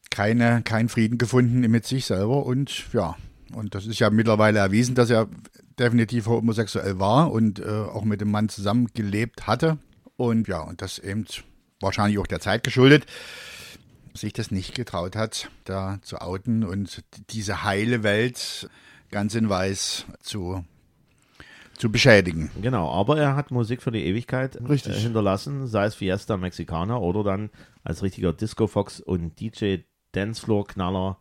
Keine, kein Frieden gefunden mit sich selber und ja, und das ist ja mittlerweile erwiesen, dass er definitiv homosexuell war und äh, auch mit dem Mann zusammengelebt hatte. Und ja, und das eben wahrscheinlich auch der Zeit geschuldet, sich das nicht getraut hat, da zu outen und diese heile Welt ganz in weiß zu, zu beschädigen. Genau, aber er hat Musik für die Ewigkeit Richtig. Äh, hinterlassen, sei es Fiesta Mexicana oder dann als richtiger Disco Fox und DJ Dancefloor Knaller,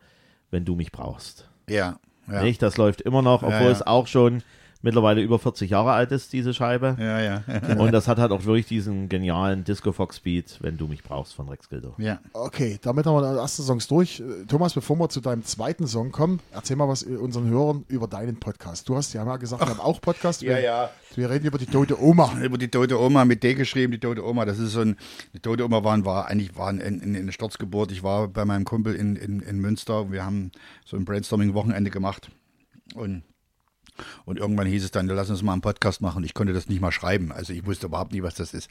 wenn du mich brauchst. Ja, ja. Nicht? Das läuft immer noch, obwohl ja. es auch schon mittlerweile über 40 Jahre alt ist, diese Scheibe. Ja, ja. <laughs> Und das hat halt auch wirklich diesen genialen Disco Fox Beat, wenn du mich brauchst von Rex Gildo. ja. Okay, damit haben wir die ersten Songs durch. Thomas, bevor wir zu deinem zweiten Song kommen, erzähl mal was unseren Hörern über deinen Podcast. Du hast ja mal gesagt, wir haben auch Podcast. Ja, wir, ja. Wir reden über die tote Oma. <laughs> über die tote Oma mit D geschrieben, die tote Oma. Das ist so ein, die tote Oma war, war eigentlich war in, in, eine Sturzgeburt. Ich war bei meinem Kumpel in, in, in Münster. Wir haben so ein Brainstorming-Wochenende gemacht und Und irgendwann hieß es dann, lass uns mal einen Podcast machen. Ich konnte das nicht mal schreiben. Also ich wusste überhaupt nicht, was das ist.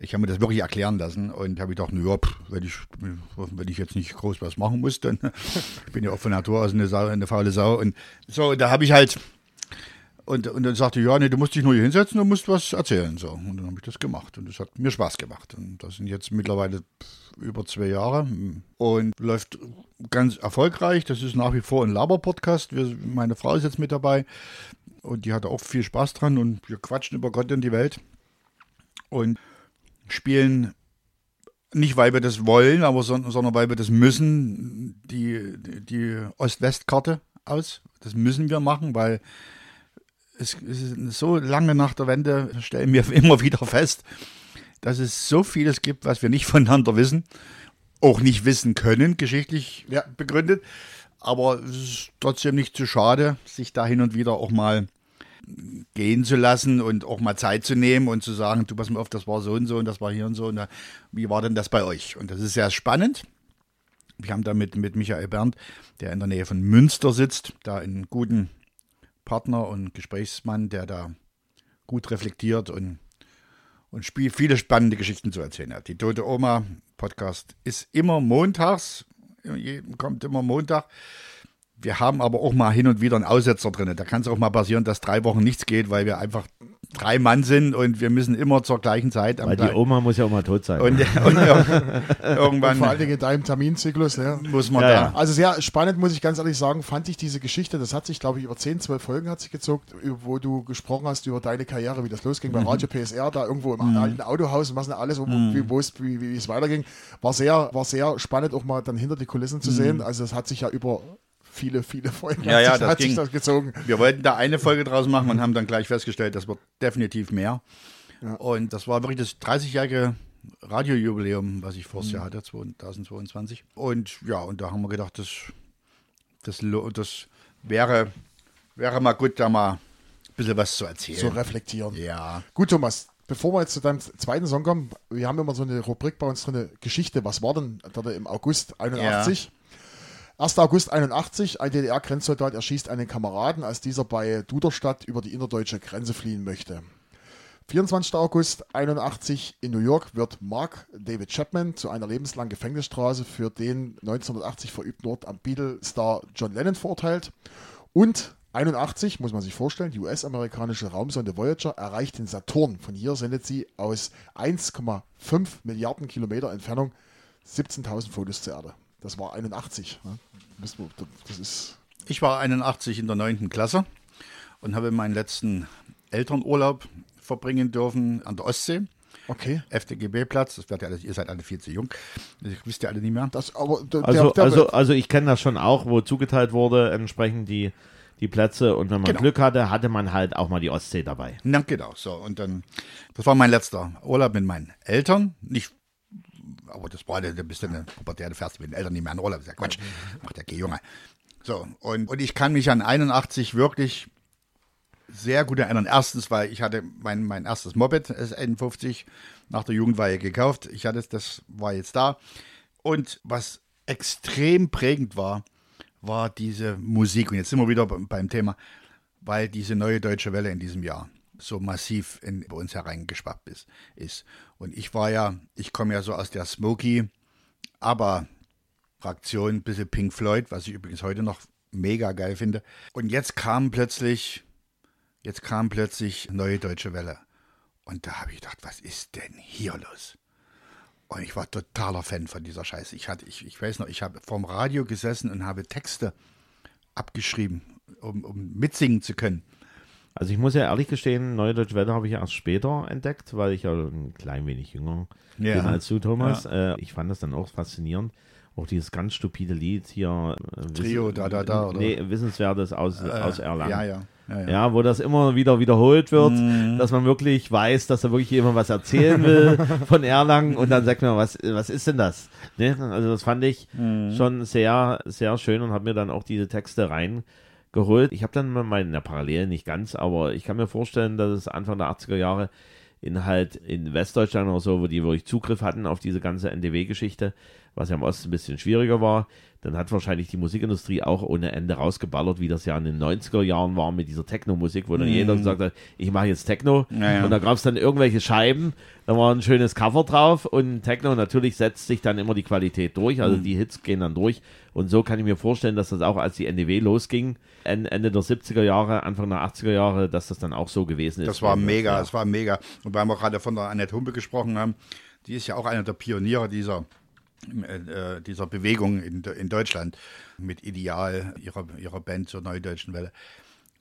Ich habe mir das wirklich erklären lassen und habe gedacht, na ja, pff, wenn ich, wenn ich jetzt nicht groß was machen muss, dann <laughs> ich bin ja auch von Natur aus eine, Sau, eine faule Sau. Und so, da habe ich halt und, und dann sagte ja, nee, du musst dich nur hier hinsetzen und musst was erzählen. So. Und dann habe ich das gemacht. Und das hat mir Spaß gemacht. Und das sind jetzt mittlerweile über zwei Jahre und läuft ganz erfolgreich. Das ist nach wie vor ein Laber-Podcast. Meine Frau ist jetzt mit dabei und die hat auch viel Spaß dran und wir quatschen über Gott und die Welt und spielen nicht, weil wir das wollen, aber son- sondern weil wir das müssen, die, die Ost-West-Karte aus. Das müssen wir machen, weil es, es ist so lange nach der Wende stellen wir <laughs> immer wieder fest, dass es so vieles gibt, was wir nicht <laughs> voneinander wissen, auch nicht wissen können, geschichtlich Ja. begründet. Aber es ist trotzdem nicht zu schade, sich da hin und wieder auch mal gehen zu lassen und auch mal Zeit zu nehmen und zu sagen, du pass mal auf, das war so und so und das war hier und so. Und da, wie war denn das bei euch? Und das ist sehr spannend. Wir haben da mit, mit Michael Berndt, der in der Nähe von Münster sitzt, da einen guten Partner und Gesprächsmann, der da gut reflektiert und, und spiel, viele spannende Geschichten zu erzählen hat. Die Tote Oma Podcast ist immer montags, kommt immer Montag. Wir haben aber auch mal hin und wieder einen Aussetzer drin. Da kann es auch mal passieren, dass drei Wochen nichts geht, weil wir einfach drei Mann sind und wir müssen immer zur gleichen Zeit am Weil die Oma muss ja auch mal tot sein. und, und ir- <laughs> irgendwann Vor allen Dingen in deinem Terminzyklus. Ne? muss man Ja, da. ja. Also sehr spannend, muss ich ganz ehrlich sagen, fand ich diese Geschichte, das hat sich, glaube ich, über 10, 12 Folgen hat sich gezogen, wo du gesprochen hast über deine Karriere, wie das losging bei Radio PSR, da irgendwo im alten Autohaus und was denn alles, wo, es, wie, wie es weiterging. War sehr, war sehr spannend, auch mal dann hinter die Kulissen zu sehen. Also es hat sich ja über viele, viele Folgen Ja, hat, ja, sich, das hat sich ging. das gezogen. Wir wollten da eine Folge draus machen und haben dann gleich festgestellt, das wird definitiv mehr. Und das war wirklich das 30-jährige Radiojubiläum, was ich vors Jahr hatte, 2022. Und ja, und da haben wir gedacht, das, das, das wäre, wäre mal gut, da mal ein bisschen was zu erzählen. So reflektieren. ja. Gut, Thomas, bevor wir jetzt zu deinem zweiten Song kommen, wir haben immer so eine Rubrik bei uns drin, Geschichte, was war denn da im August 81? 1. August 81, ein DDR-Grenzsoldat erschießt einen Kameraden, als dieser bei Duderstadt über die innerdeutsche Grenze fliehen möchte. 24. August 81 in New York wird Mark David Chapman zu einer lebenslangen Gefängnisstrafe für den 1980 verübten Mord am Beatle-Star John Lennon verurteilt. Und 81, muss man sich vorstellen, die US-amerikanische Raumsonde Voyager erreicht den Saturn. Von hier sendet sie aus 1,5 Milliarden Kilometer Entfernung 17.000 Fotos zur Erde. Das war 81. ne? Das ist Ich war 81 in der 9. Klasse und habe meinen letzten Elternurlaub verbringen dürfen an der Ostsee. okay. FDGB-Platz, das werdet ihr alle, ihr seid alle viel zu jung. Das wisst ihr alle nicht mehr. Das, aber der, Also, der, der, also, also ich kenne das schon auch, wo zugeteilt wurde, entsprechend die, die Plätze. Und wenn man Genau. Glück hatte, hatte man halt auch mal die Ostsee dabei. Na, genau, so. Und dann, das war mein letzter Urlaub mit meinen Eltern. Nicht, aber das war, da bist du eine Pubertät, du fährst mit den Eltern nicht mehr in Urlaub. Das ist ja Quatsch. Macht der Geh Junge. So, und, und ich kann mich an 81 wirklich sehr gut erinnern. Erstens, weil ich hatte mein, mein erstes Moped, S51, nach der Jugendweihe gekauft. Ich hatte das war jetzt da. Und was extrem prägend war, war diese Musik. Und jetzt sind wir wieder beim Thema, weil diese neue deutsche Welle in diesem Jahr so massiv in, bei uns hereingeschwappt ist, ist. Und ich war ja, ich komme ja so aus der Smokey, aber Fraktion, ein bisschen Pink Floyd, was ich übrigens heute noch mega geil finde. Und jetzt kam plötzlich, jetzt kam plötzlich neue deutsche Welle. Und da habe ich gedacht, was ist denn hier los? Und ich war totaler Fan von dieser Scheiße. Ich hatte, ich, ich weiß noch, ich habe vorm Radio gesessen und habe Texte abgeschrieben, um, um mitsingen zu können. Also ich muss ja ehrlich gestehen, Neue Deutsche Welle habe ich erst später entdeckt, weil ich ja ein klein wenig jünger Ja. bin als du, Thomas. Äh, ich fand das dann auch faszinierend. Auch dieses ganz stupide Lied hier. äh, Trio, da, da, da, oder? Nee, Wissenswertes aus, aus Erlangen. Ja, ja. ja, ja. Ja, wo das immer wieder wiederholt wird, Mhm. dass man wirklich weiß, dass da wirklich jemand was erzählen will <laughs> von Erlangen und dann sagt man, was, was ist denn das? Ne? Also das fand ich Mhm. schon sehr, sehr schön und habe mir dann auch diese Texte reingeholt. Ich habe dann mal meine Parallelen nicht ganz, aber ich kann mir vorstellen, dass es Anfang der 80er Jahre in halt in Westdeutschland oder so, wo die wirklich Zugriff hatten auf diese ganze NDW-Geschichte, was ja im Osten ein bisschen schwieriger war, dann hat wahrscheinlich die Musikindustrie auch ohne Ende rausgeballert, wie das ja in den 90er Jahren war mit dieser Techno-Musik, wo dann jeder gesagt hat, ich mache jetzt Techno. Ja, ja. Und da gab es dann irgendwelche Scheiben, da war ein schönes Cover drauf und Techno natürlich setzt sich dann immer die Qualität durch, also die Hits gehen dann durch. Und so kann ich mir vorstellen, dass das auch als die NDW losging, en- Ende der 70er Jahre, Anfang der 80er Jahre, dass das dann auch so gewesen ist. Das war mega, Ja. das war mega. Und weil wir gerade von der Annette Humpe gesprochen haben, die ist ja auch einer der Pioniere dieser, äh, dieser Bewegung in, in Deutschland mit Ideal, ihrer, ihrer Band zur Neudeutschen Welle,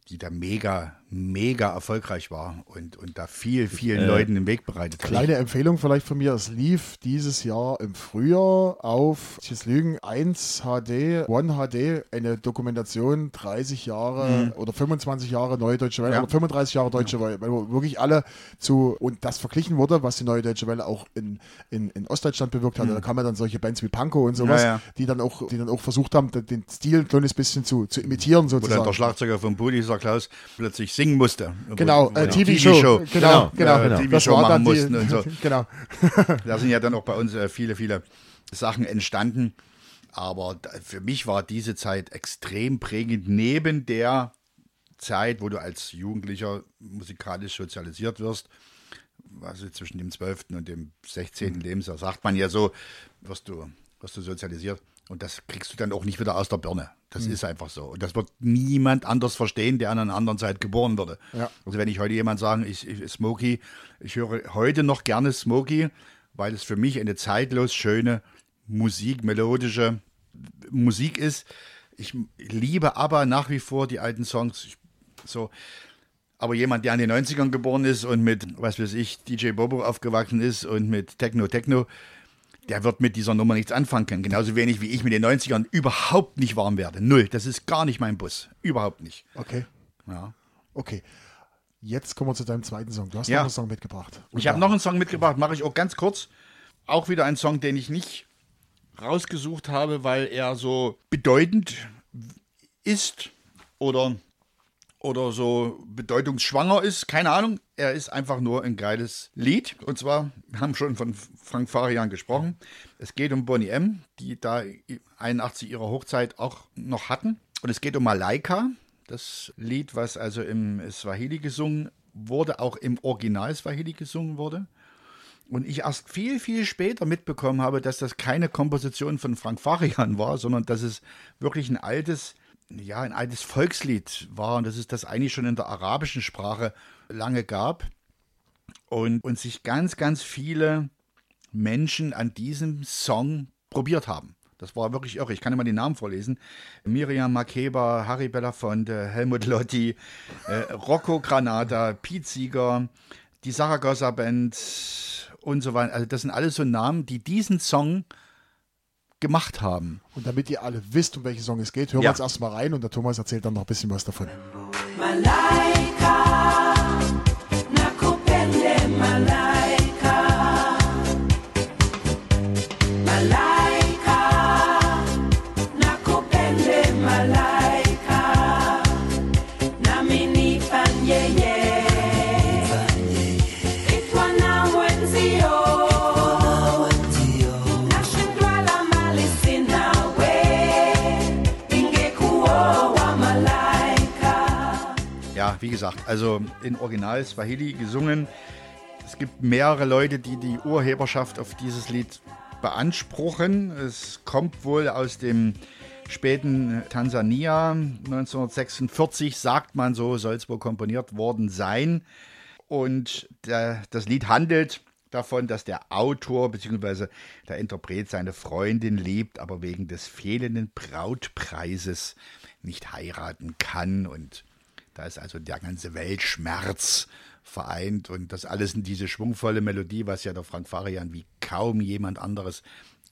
die da mega, mega erfolgreich war und, und da viel, vielen Leuten den Weg bereitet hat. Kleine Empfehlung vielleicht von mir, es lief dieses Jahr im Frühjahr auf, lügen, 1 HD, One HD, eine Dokumentation 30 Jahre oder 25 Jahre Neue Deutsche Welle Mhm. Ja. oder 35 Jahre Deutsche Welle, weil wo wirklich alle zu, und das verglichen wurde, was die Neue Deutsche Welle auch in, in, in Ostdeutschland bewirkt hat. Da kamen dann solche Bands wie Panko und sowas, Mhm. Ja, ja. die dann auch, die dann auch versucht haben, den- Stil ein kleines bisschen zu, zu imitieren sozusagen. der Schlagzeuger von Budi, dieser Klaus, plötzlich singen musste. Genau, äh, TV-Show. Genau, Genau, genau. genau. Das TV-Show machen die, mussten und so. <laughs> genau. Da sind ja dann auch bei uns äh, viele, viele Sachen entstanden. Aber da, für mich war diese Zeit extrem prägend, neben der Zeit, wo du als Jugendlicher musikalisch sozialisiert wirst. Also zwischen dem 12. und dem 16. Lebensjahr, sagt man ja so, wirst du, wirst du sozialisiert. Und das kriegst du dann auch nicht wieder aus der Birne. Das ist einfach so. Und das wird niemand anders verstehen, der an einer anderen Zeit geboren wurde. Ja. Also wenn ich heute jemand sagen, ich, ich Smokey, ich höre heute noch gerne Smokey, weil es für mich eine zeitlos schöne Musik, melodische Musik ist. Ich liebe aber nach wie vor die alten Songs. Ich, so, aber jemand, der in den 90ern geboren ist und mit, was weiß ich, DJ Bobo aufgewachsen ist und mit Techno Techno, der wird mit dieser Nummer nichts anfangen können. Genauso wenig wie ich mit den 90ern überhaupt nicht warm werde. Null. Das ist gar nicht mein Bus. Überhaupt nicht. Okay, Ja. okay. Jetzt kommen wir zu deinem zweiten Song. Du hast Ja. noch einen Song mitgebracht. Ich habe noch einen Song mitgebracht, mache ich auch ganz kurz. Auch wieder ein Song, den ich nicht rausgesucht habe, weil er so bedeutend ist oder, oder so bedeutungsschwanger ist. Keine Ahnung. Er ist einfach nur ein geiles Lied. Und zwar, wir haben schon von Frank Farian gesprochen. Es geht um Bonnie M., die da 81 ihre Hochzeit auch noch hatten. Und es geht um Malaika, das Lied, was also im Swahili gesungen wurde, auch im Original Swahili gesungen wurde. Und ich erst viel, viel später mitbekommen habe, dass das keine Komposition von Frank Farian war, sondern dass es wirklich ein altes, ja, ein altes Volkslied war und dass es das eigentlich schon in der arabischen Sprache lange gab. Und, und sich ganz, ganz viele Menschen an diesem Song probiert haben. Das war wirklich irre. Ich kann immer die Namen vorlesen. Miriam Makeba, Harry Belafonte, Helmut Lotti, äh, Rocco Granata, Pete Sieger, die Saragossa Band und so weiter. Also das sind alles so Namen, die diesen Song gemacht haben. Und damit ihr alle wisst, um welchen Song es geht, hören Ja. wir jetzt erstmal rein und der Thomas erzählt dann noch ein bisschen was davon. Malaika, wie gesagt, also in Original Swahili gesungen. Es gibt mehrere Leute, die die Urheberschaft auf dieses Lied beanspruchen. Es kommt wohl aus dem späten Tansania 1946, sagt man so, soll es wohl komponiert worden sein. Und der, das Lied handelt davon, dass der Autor bzw. der Interpret seine Freundin liebt, aber wegen des fehlenden Brautpreises nicht heiraten kann. Und da ist also der ganze Weltschmerz vereint und das alles in diese schwungvolle Melodie, was ja der Frank Farian wie kaum jemand anderes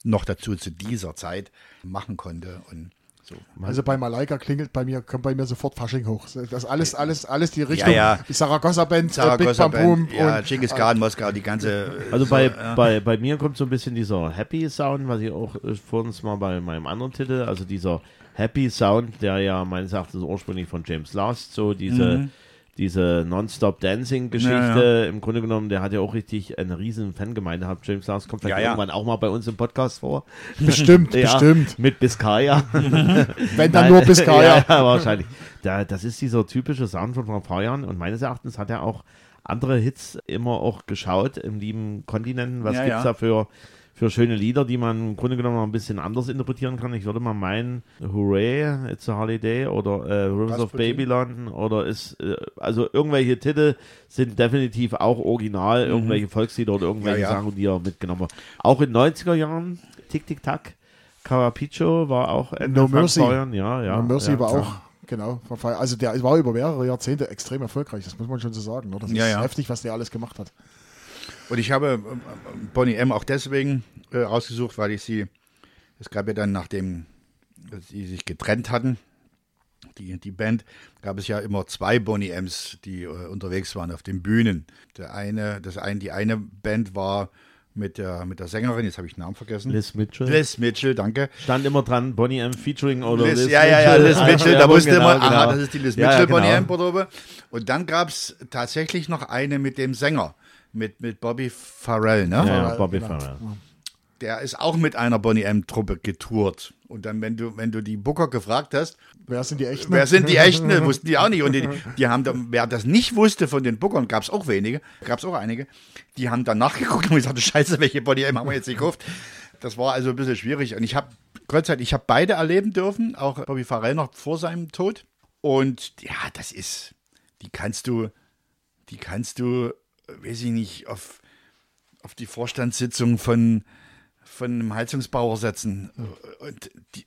noch dazu zu dieser Zeit machen konnte. Und so. Also bei Malaika klingelt bei mir, kommt bei mir sofort Fasching hoch. Das alles, alles, alles die Richtung. ja. Die Saragossa Band, äh, Big Bam Boom Band, ja, und Genghis Khan, Moskau, die ganze. Also so, bei, ja. bei, bei mir kommt so ein bisschen dieser Happy Sound, was ich auch äh, vorhin mal bei meinem anderen Titel, also dieser Happy Sound, der ja meines Erachtens ursprünglich von James Last, so diese, diese Non-Stop-Dancing-Geschichte, Ja, im Grunde genommen, der hat ja auch richtig eine riesen Fangemeinde gehabt. James Lars kommt vielleicht Ja, ja. irgendwann auch mal bei uns im Podcast vor. <laughs> Bestimmt, <laughs> Ja, bestimmt. Mit Biscaya. <laughs> Wenn dann Nein, nur Biscaya. ja, ja, wahrscheinlich. Da, das ist dieser typische Sound von vor Jahren und meines Erachtens hat er auch andere Hits immer auch geschaut im lieben Kontinenten. Was Ja, gibt's ja. da für, für schöne Lieder, die man im Grunde genommen noch ein bisschen anders interpretieren kann? Ich würde mal meinen, Hooray, It's a Holiday oder äh, Rivers of. Babylon oder ist, äh, also irgendwelche Titel sind definitiv auch original, irgendwelche Volkslieder oder irgendwelche Mhm. Ja, ja. Sachen, die er mitgenommen hat. Auch in 90er Jahren, Tick, Tick, Tack. Carapicho war auch Ende No Mercy. Feuern, ja, ja. No Mercy ja, war ja. auch, genau, also der war über mehrere Jahrzehnte extrem erfolgreich, das muss man schon so sagen. Oder? Das Ja, ist ja. heftig, was der alles gemacht hat. Und ich habe ähm, Bonnie M auch deswegen äh, rausgesucht, weil ich sie, es gab ja dann, nachdem sie sich getrennt hatten, die, die Band, gab es ja immer zwei Bonnie M's, die äh, unterwegs waren auf den Bühnen. Der eine, das ein, die eine Band war mit der, mit der Sängerin, jetzt habe ich den Namen vergessen. Liz Mitchell. Liz Mitchell, danke. Stand immer dran, Bonnie M. featuring oder Liz, Liz ja, ja, ja, Liz <laughs> Mitchell, da Werbung, wusste genau, man, aha, genau. das ist die Liz Ja, Mitchell ja, Bonnie genau. M. Probe. Und dann gab es tatsächlich noch eine mit dem Sänger, mit, mit Bobby Farrell, ne? Ja, Bobby genau. Farrell. der ist auch mit einer Bonnie M-Truppe getourt. Und dann, wenn du, wenn du die Booker gefragt hast, Wer sind die echten? wer sind die echten, <laughs> das wussten die auch nicht. Und die, die haben dann, wer das nicht wusste von den Bookern, gab es auch wenige, gab es auch einige, die haben dann nachgeguckt und gesagt, scheiße, welche Bonnie M haben wir jetzt gekauft. Das war also ein bisschen schwierig. Und ich habe, Gott sei Dank, ich habe beide erleben dürfen, auch Bobby Farrell noch vor seinem Tod. Und ja, das ist, die kannst du, die kannst du, weiß ich nicht, auf, auf die Vorstandssitzung von, von einem Heizungsbauer setzen. Und die,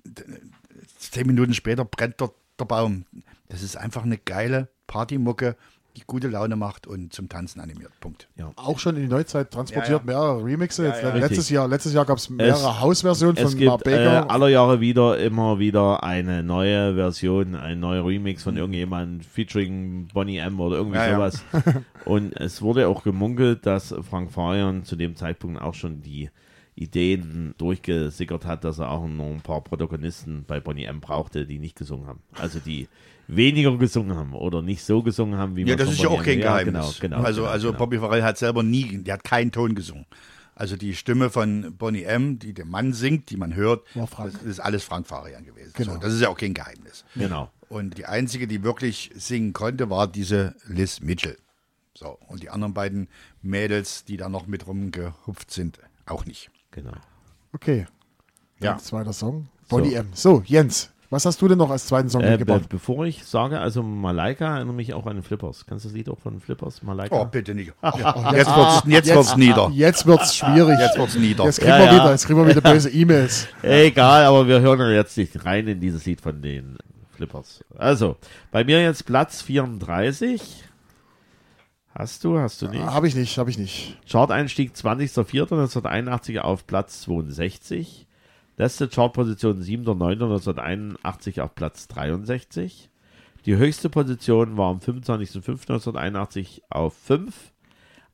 zehn Minuten später brennt dort der Baum. Das ist einfach eine geile Partymucke, die gute Laune macht und zum Tanzen animiert. Punkt. Auch schon in die Neuzeit transportiert, Ja, ja. mehrere Remixe. Ja, letztes. Jahr, letztes Jahr gab es mehrere Hausversionen von Mark gibt äh, Baker. aller Jahre wieder immer wieder eine neue Version, ein neuer Remix von irgendjemandem featuring Bonnie M oder irgendwie Ja, ja. sowas. <laughs> Und es wurde auch gemunkelt, dass Frank Farian zu dem Zeitpunkt auch schon die Ideen durchgesickert hat, dass er auch noch ein paar Protagonisten bei Bonnie M brauchte, die nicht gesungen haben. Also die weniger gesungen haben oder nicht so gesungen haben, wie Ja, man das von ist ja auch kein ja, Geheimnis. Genau, genau, also genau, also genau. Bobby Farrell hat selber nie, der hat keinen Ton gesungen. Also die Stimme von Bonnie M., die der Mann singt, die man hört, Frank. das ist alles Frank Farian gewesen. Genau. So, das ist ja auch kein Geheimnis. Genau. Und die einzige, die wirklich singen konnte, war diese Liz Mitchell. So, und die anderen beiden Mädels, die da noch mit rumgehupft sind, auch nicht. Genau. Okay. Ja. Zweiter Song. Bonnie M. So, Jens, was hast du denn noch als zweiten Song Äh, be mitgebracht? bevor ich sage, also Malaika erinnere mich auch an den Flippers. Kennst du das Lied auch von Flippers? Malaika? Oh, bitte nicht. <laughs> jetzt wird's, jetzt wird's nieder. Jetzt wird's schwierig. Jetzt wird's nieder. Jetzt kriegen Ja, wir ja. wieder, jetzt kriegen wir wieder böse E-Mails. <laughs> Egal, aber wir hören jetzt nicht rein in dieses Lied von den Flippers. Also, bei mir jetzt Platz 34. Hast du, hast du nicht? Habe ich nicht, habe ich nicht. Chart-Einstieg 20.04.1981 auf Platz 62. Letzte Chartposition 7.09.1981 auf Platz 63. Die höchste Position war am 25.05.1981 auf 5.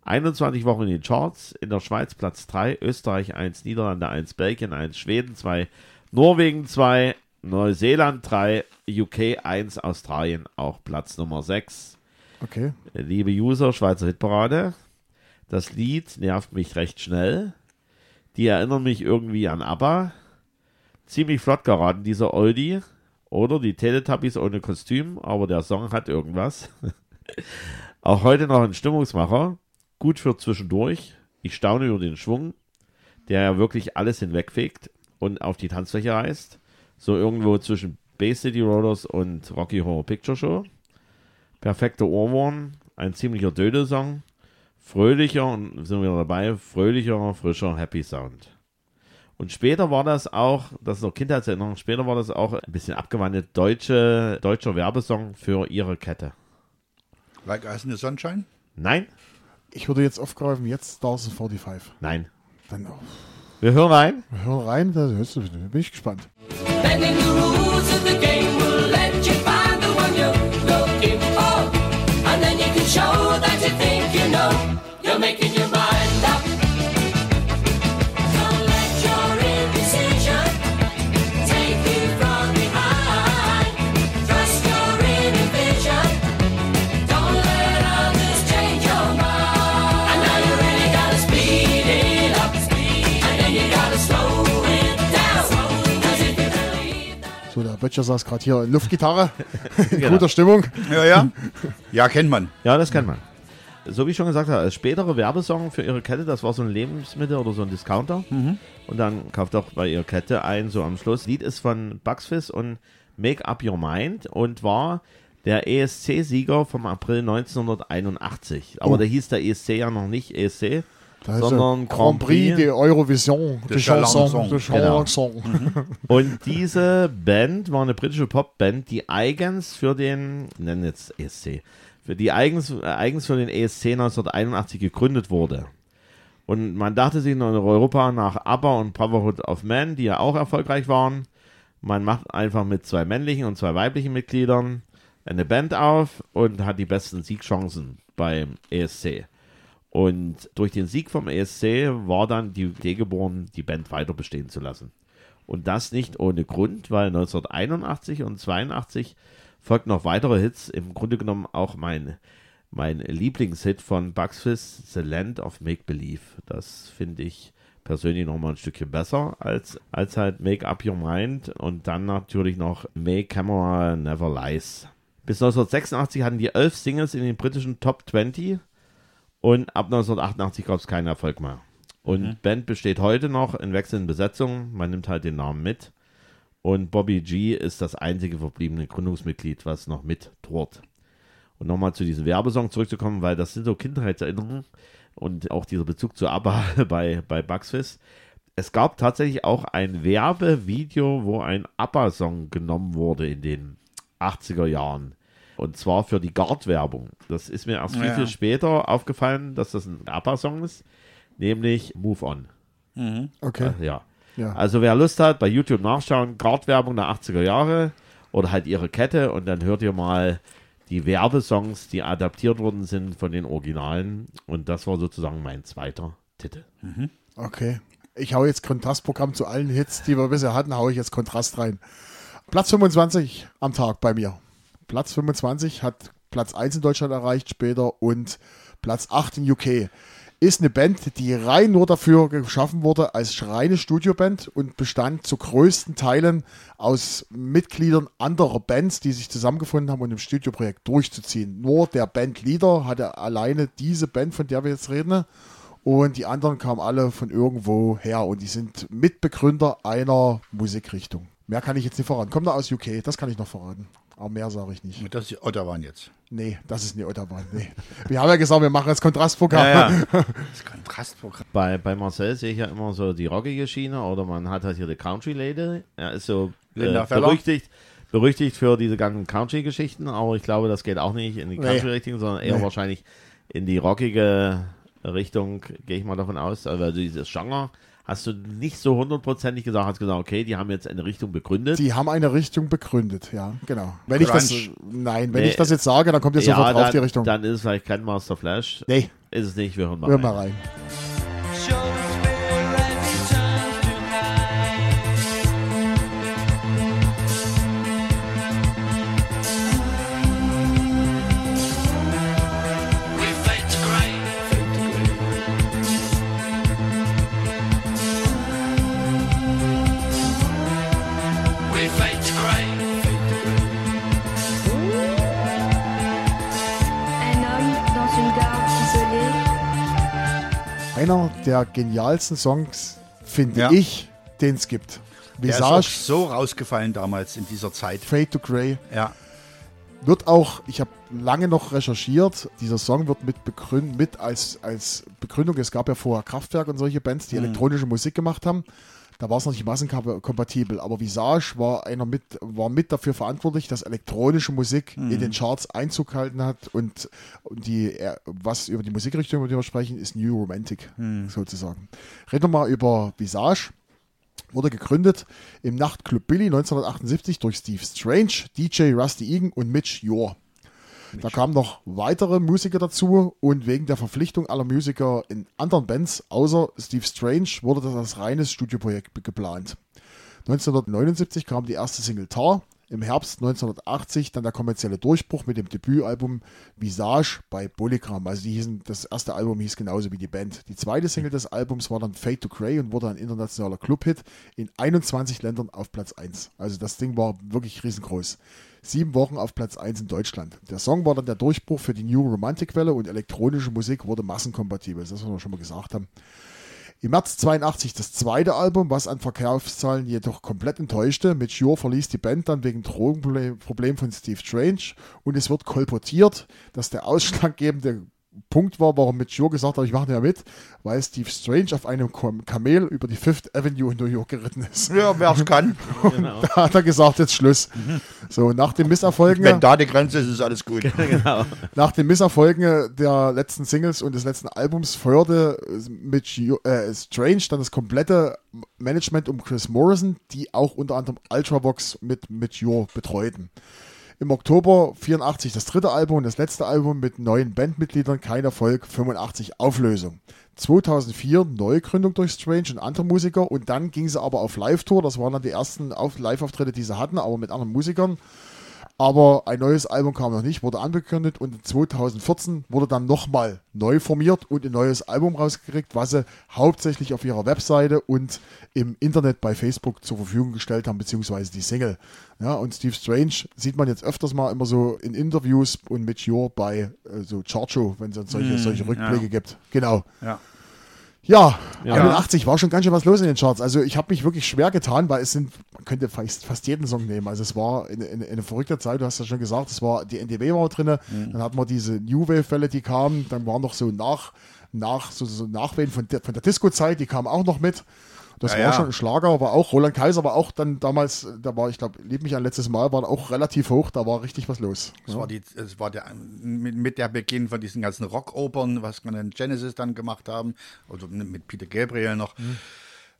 21 Wochen in den Charts. In der Schweiz Platz 3, Österreich 1, Niederlande 1, Belgien 1, Schweden 2, Norwegen 2, Neuseeland 3, UK 1, Australien auch Platz Nummer 6. Okay. Liebe User, Schweizer Hitparade. Das Lied nervt mich recht schnell. Die erinnern mich irgendwie an ABBA. Ziemlich flott geraten, dieser Oldie. Oder die Teletubbies ohne Kostüm, aber der Song hat irgendwas. <laughs> Auch heute noch ein Stimmungsmacher. Gut für zwischendurch. Ich staune über den Schwung, der ja wirklich alles hinwegfegt und auf die Tanzfläche reißt. So irgendwo zwischen Bay City Rollers und Rocky Horror Picture Show. Perfekter Ohrwurm, ein ziemlicher Dödel-Song. Fröhlicher, und sind wir dabei, fröhlicher, frischer, happy Sound. Und später war das auch, das ist noch Kindheitserinnerung, später war das auch ein bisschen abgewandelt deutsche, deutscher Werbesong für ihre Kette. Like Ice in the Sunshine? Nein? Ich würde jetzt aufgreifen, jetzt Stars 45. Nein. Dann oh, Wir hören rein. wir hören rein, da hörst du, bin ich gespannt. Bending the rules of the game will let you find the one you're looking for. And then you can show that you think you know. You're making your mind Böttcher saß gerade hier in Luftgitarre, <laughs> in Genau. guter Stimmung. Ja, ja. Ja, kennt man. Ja, das kennt man. So wie ich schon gesagt habe, als spätere Werbesong für ihre Kette, das war so ein Lebensmittel oder so ein Discounter. Und dann kauft auch bei ihrer Kette ein, so am Schluss. Lied ist von Bugs Fizz und Make Up Your Mind und war der ESC-Sieger vom April 1981. Aber Oh. da hieß der ESC ja noch nicht ESC, sondern Grand Prix de Eurovision, de Chanson, Chanson. de Genau. Chanson. Und diese Band war eine britische Popband, die eigens für den, nennen jetzt ESC, für die eigens, äh, eigens für den ESC 1981 gegründet wurde. Und man dachte sich in Europa nach ABBA und Brotherhood of Man, die ja auch erfolgreich waren, man macht einfach mit zwei männlichen und zwei weiblichen Mitgliedern eine Band auf und hat die besten Siegchancen beim ESC. Und durch den Sieg vom ESC war dann die Idee geboren, die Band weiter bestehen zu lassen. Und das nicht ohne Grund, weil 1981 und 82 folgten noch weitere Hits. Im Grunde genommen auch mein, mein Lieblingshit von Bugs Fizz, The Land of Make Believe. Das finde ich persönlich noch mal ein Stückchen besser als, als halt Make Up Your Mind und dann natürlich noch Make Camera Never Lies. Bis 1986 hatten die elf Singles in den britischen Top 20 und ab 1988 gab es keinen Erfolg mehr. Und Band besteht heute noch in wechselnden Besetzungen. Man nimmt halt den Namen mit. Und Bobby G ist das einzige verbliebene Gründungsmitglied, was noch mit tourt. Und nochmal zu diesem Werbesong zurückzukommen, weil das sind so Kindheitserinnerungen und auch dieser Bezug zu ABBA <laughs> bei, bei Bugs Fizz. Es gab tatsächlich auch ein Werbevideo, wo ein ABBA-Song genommen wurde in den 80er Jahren. Und zwar für die Guard-Werbung. Das ist mir erst viel, Ja. viel später aufgefallen, dass das ein ABBA-Song ist, nämlich Move On. Okay. Äh, ja. Ja. Also wer Lust hat, bei YouTube nachschauen, Guard-Werbung der 80er Jahre oder halt ihre Kette und dann hört ihr mal die Werbesongs, die adaptiert worden sind von den Originalen. Und das war sozusagen mein zweiter Titel. Okay. Ich hau jetzt Kontrastprogramm zu allen Hits, die wir bisher hatten, hau ich jetzt Kontrast rein. Platz 25 am Tag bei mir. Platz 25 hat Platz 1 in Deutschland erreicht später und Platz 8 in UK. Ist eine Band, die rein nur dafür geschaffen wurde als reine Studioband und bestand zu größten Teilen aus Mitgliedern anderer Bands, die sich zusammengefunden haben, um im Studioprojekt durchzuziehen. Nur der Bandleader hatte alleine diese Band, von der wir jetzt reden. Und die anderen kamen alle von irgendwo her und die sind Mitbegründer einer Musikrichtung. Mehr kann ich jetzt nicht verraten. Kommt da aus UK, das kann ich noch verraten. Aber mehr sage ich nicht. Das ist Ottawa jetzt. Nee, das ist nicht Autobahn. Nee. Wir haben ja gesagt, wir machen jetzt Kontrastprogramm. Ja, ja. <laughs> Das Kontrastprogramm. Bei, bei Marcel sehe ich ja immer so die rockige Schiene oder man hat halt hier die Country Lady. Er ist so äh, berüchtigt, berüchtigt für diese ganzen Country-Geschichten, aber ich glaube, das geht auch nicht in die Nee. Country-Richtung, sondern eher Nee. wahrscheinlich in die rockige Richtung, gehe ich mal davon aus. Also dieses Genre hast du nicht so hundertprozentig gesagt, hast gesagt, okay, die haben jetzt eine Richtung begründet. Die haben eine Richtung begründet, ja, genau. Wenn ich das, nein, wenn Nee. ich das jetzt sage, dann kommt ihr sofort drauf dann, die Richtung. dann ist es vielleicht kein Master Flash. nee, Ist es nicht, wir hören mal. hör rein. mal rein. Einer der genialsten Songs, finde Ja. ich, den es gibt. Der ist Visage, so rausgefallen damals in dieser Zeit. Fade to Grey. Ja. Wird auch, ich habe lange noch recherchiert, dieser Song wird mit, begründ, mit als, als Begründung, es gab ja vorher Kraftwerk und solche Bands, die elektronische Musik gemacht haben. Da war es noch nicht massenkompatibel, aber Visage war einer mit, war mit dafür verantwortlich, dass elektronische Musik in den Charts Einzug gehalten hat und, und die, äh, was über die Musikrichtung, über die wir sprechen, ist New Romantic sozusagen. Reden wir mal über Visage wurde gegründet im Nachtclub Billy 1978 durch Steve Strange, DJ Rusty Egan und Mitch Ure. Da kamen noch weitere Musiker dazu und wegen der Verpflichtung aller Musiker in anderen Bands außer Steve Strange wurde das als reines Studioprojekt geplant. 1979 kam die erste Single Tar. Im Herbst 1980 dann der kommerzielle Durchbruch mit dem Debütalbum Visage bei Polygram. Also hießen, das erste Album hieß genauso wie die Band. Die zweite Single des Albums war dann Fade to Grey und wurde ein internationaler Clubhit in 21 Ländern auf Platz 1. Also das Ding war wirklich riesengroß. Sieben Wochen auf Platz 1 in Deutschland. Der Song war dann der Durchbruch für die New Romantic Welle und elektronische Musik wurde massenkompatibel. Das was wir schon mal gesagt haben. Im März 82 das zweite Album, was an Verkaufszahlen jedoch komplett enttäuschte. Mit Shure verließ die Band dann wegen Drogenproblem von Steve Strange und es wird kolportiert, dass der <laughs> ausschlaggebende Punkt war, warum mit Shure gesagt hat, ich mache ja mit, weil Steve Strange auf einem Kam- Kamel über die Fifth Avenue in New York geritten ist. Ja, wer es kann. <laughs> Genau. Da hat er gesagt, jetzt Schluss. So, nach den Misserfolgen. Wenn da die Grenze ist, ist alles gut. <laughs> genau. Nach den Misserfolgen der letzten Singles und des letzten Albums feuerte mit Gio- äh, Strange dann das komplette Management um Chris Morrison, die auch unter anderem Ultravox mit Mature betreuten. Im Oktober 84 das dritte Album und das letzte Album mit neuen Bandmitgliedern, kein Erfolg, 85 Auflösung. 2004 Neugründung durch Strange und andere Musiker und dann ging sie aber auf Live-Tour, das waren dann die ersten Auf- Live-Auftritte, die sie hatten, aber mit anderen Musikern. Aber ein neues Album kam noch nicht, wurde angekündigt und 2014 wurde dann nochmal neu formiert und ein neues Album rausgekriegt, was sie hauptsächlich auf ihrer Webseite und im Internet bei Facebook zur Verfügung gestellt haben, beziehungsweise die Single. Ja, und Steve Strange sieht man jetzt öfters mal immer so in Interviews und mit Jure bei äh, so Chartshow, wenn es solche, solche Rückblicke gibt. Genau. Ja. Ja, Ja. 81 war schon ganz schön was los in den Charts. Also ich habe mich wirklich schwer getan, weil es sind, man könnte fast, fast jeden Song nehmen. Also es war eine, eine, eine verrückte Zeit, du hast ja schon gesagt, es war die NDW war drin, dann hatten wir diese New Wave-Welle, die kamen, dann waren noch so nach, nach so, so Nachwehen von der, von der Disco-Zeit, die kamen auch noch mit. Das Ja, war ja. schon ein Schlager, aber auch Roland Kaiser war auch dann damals, da war, ich glaube, Lieb mich an letztes Mal, war auch relativ hoch, da war richtig was los. Das war, die, es war der, mit, mit der Beginn von diesen ganzen Rockopern, was man in Genesis dann gemacht haben, also mit Peter Gabriel noch,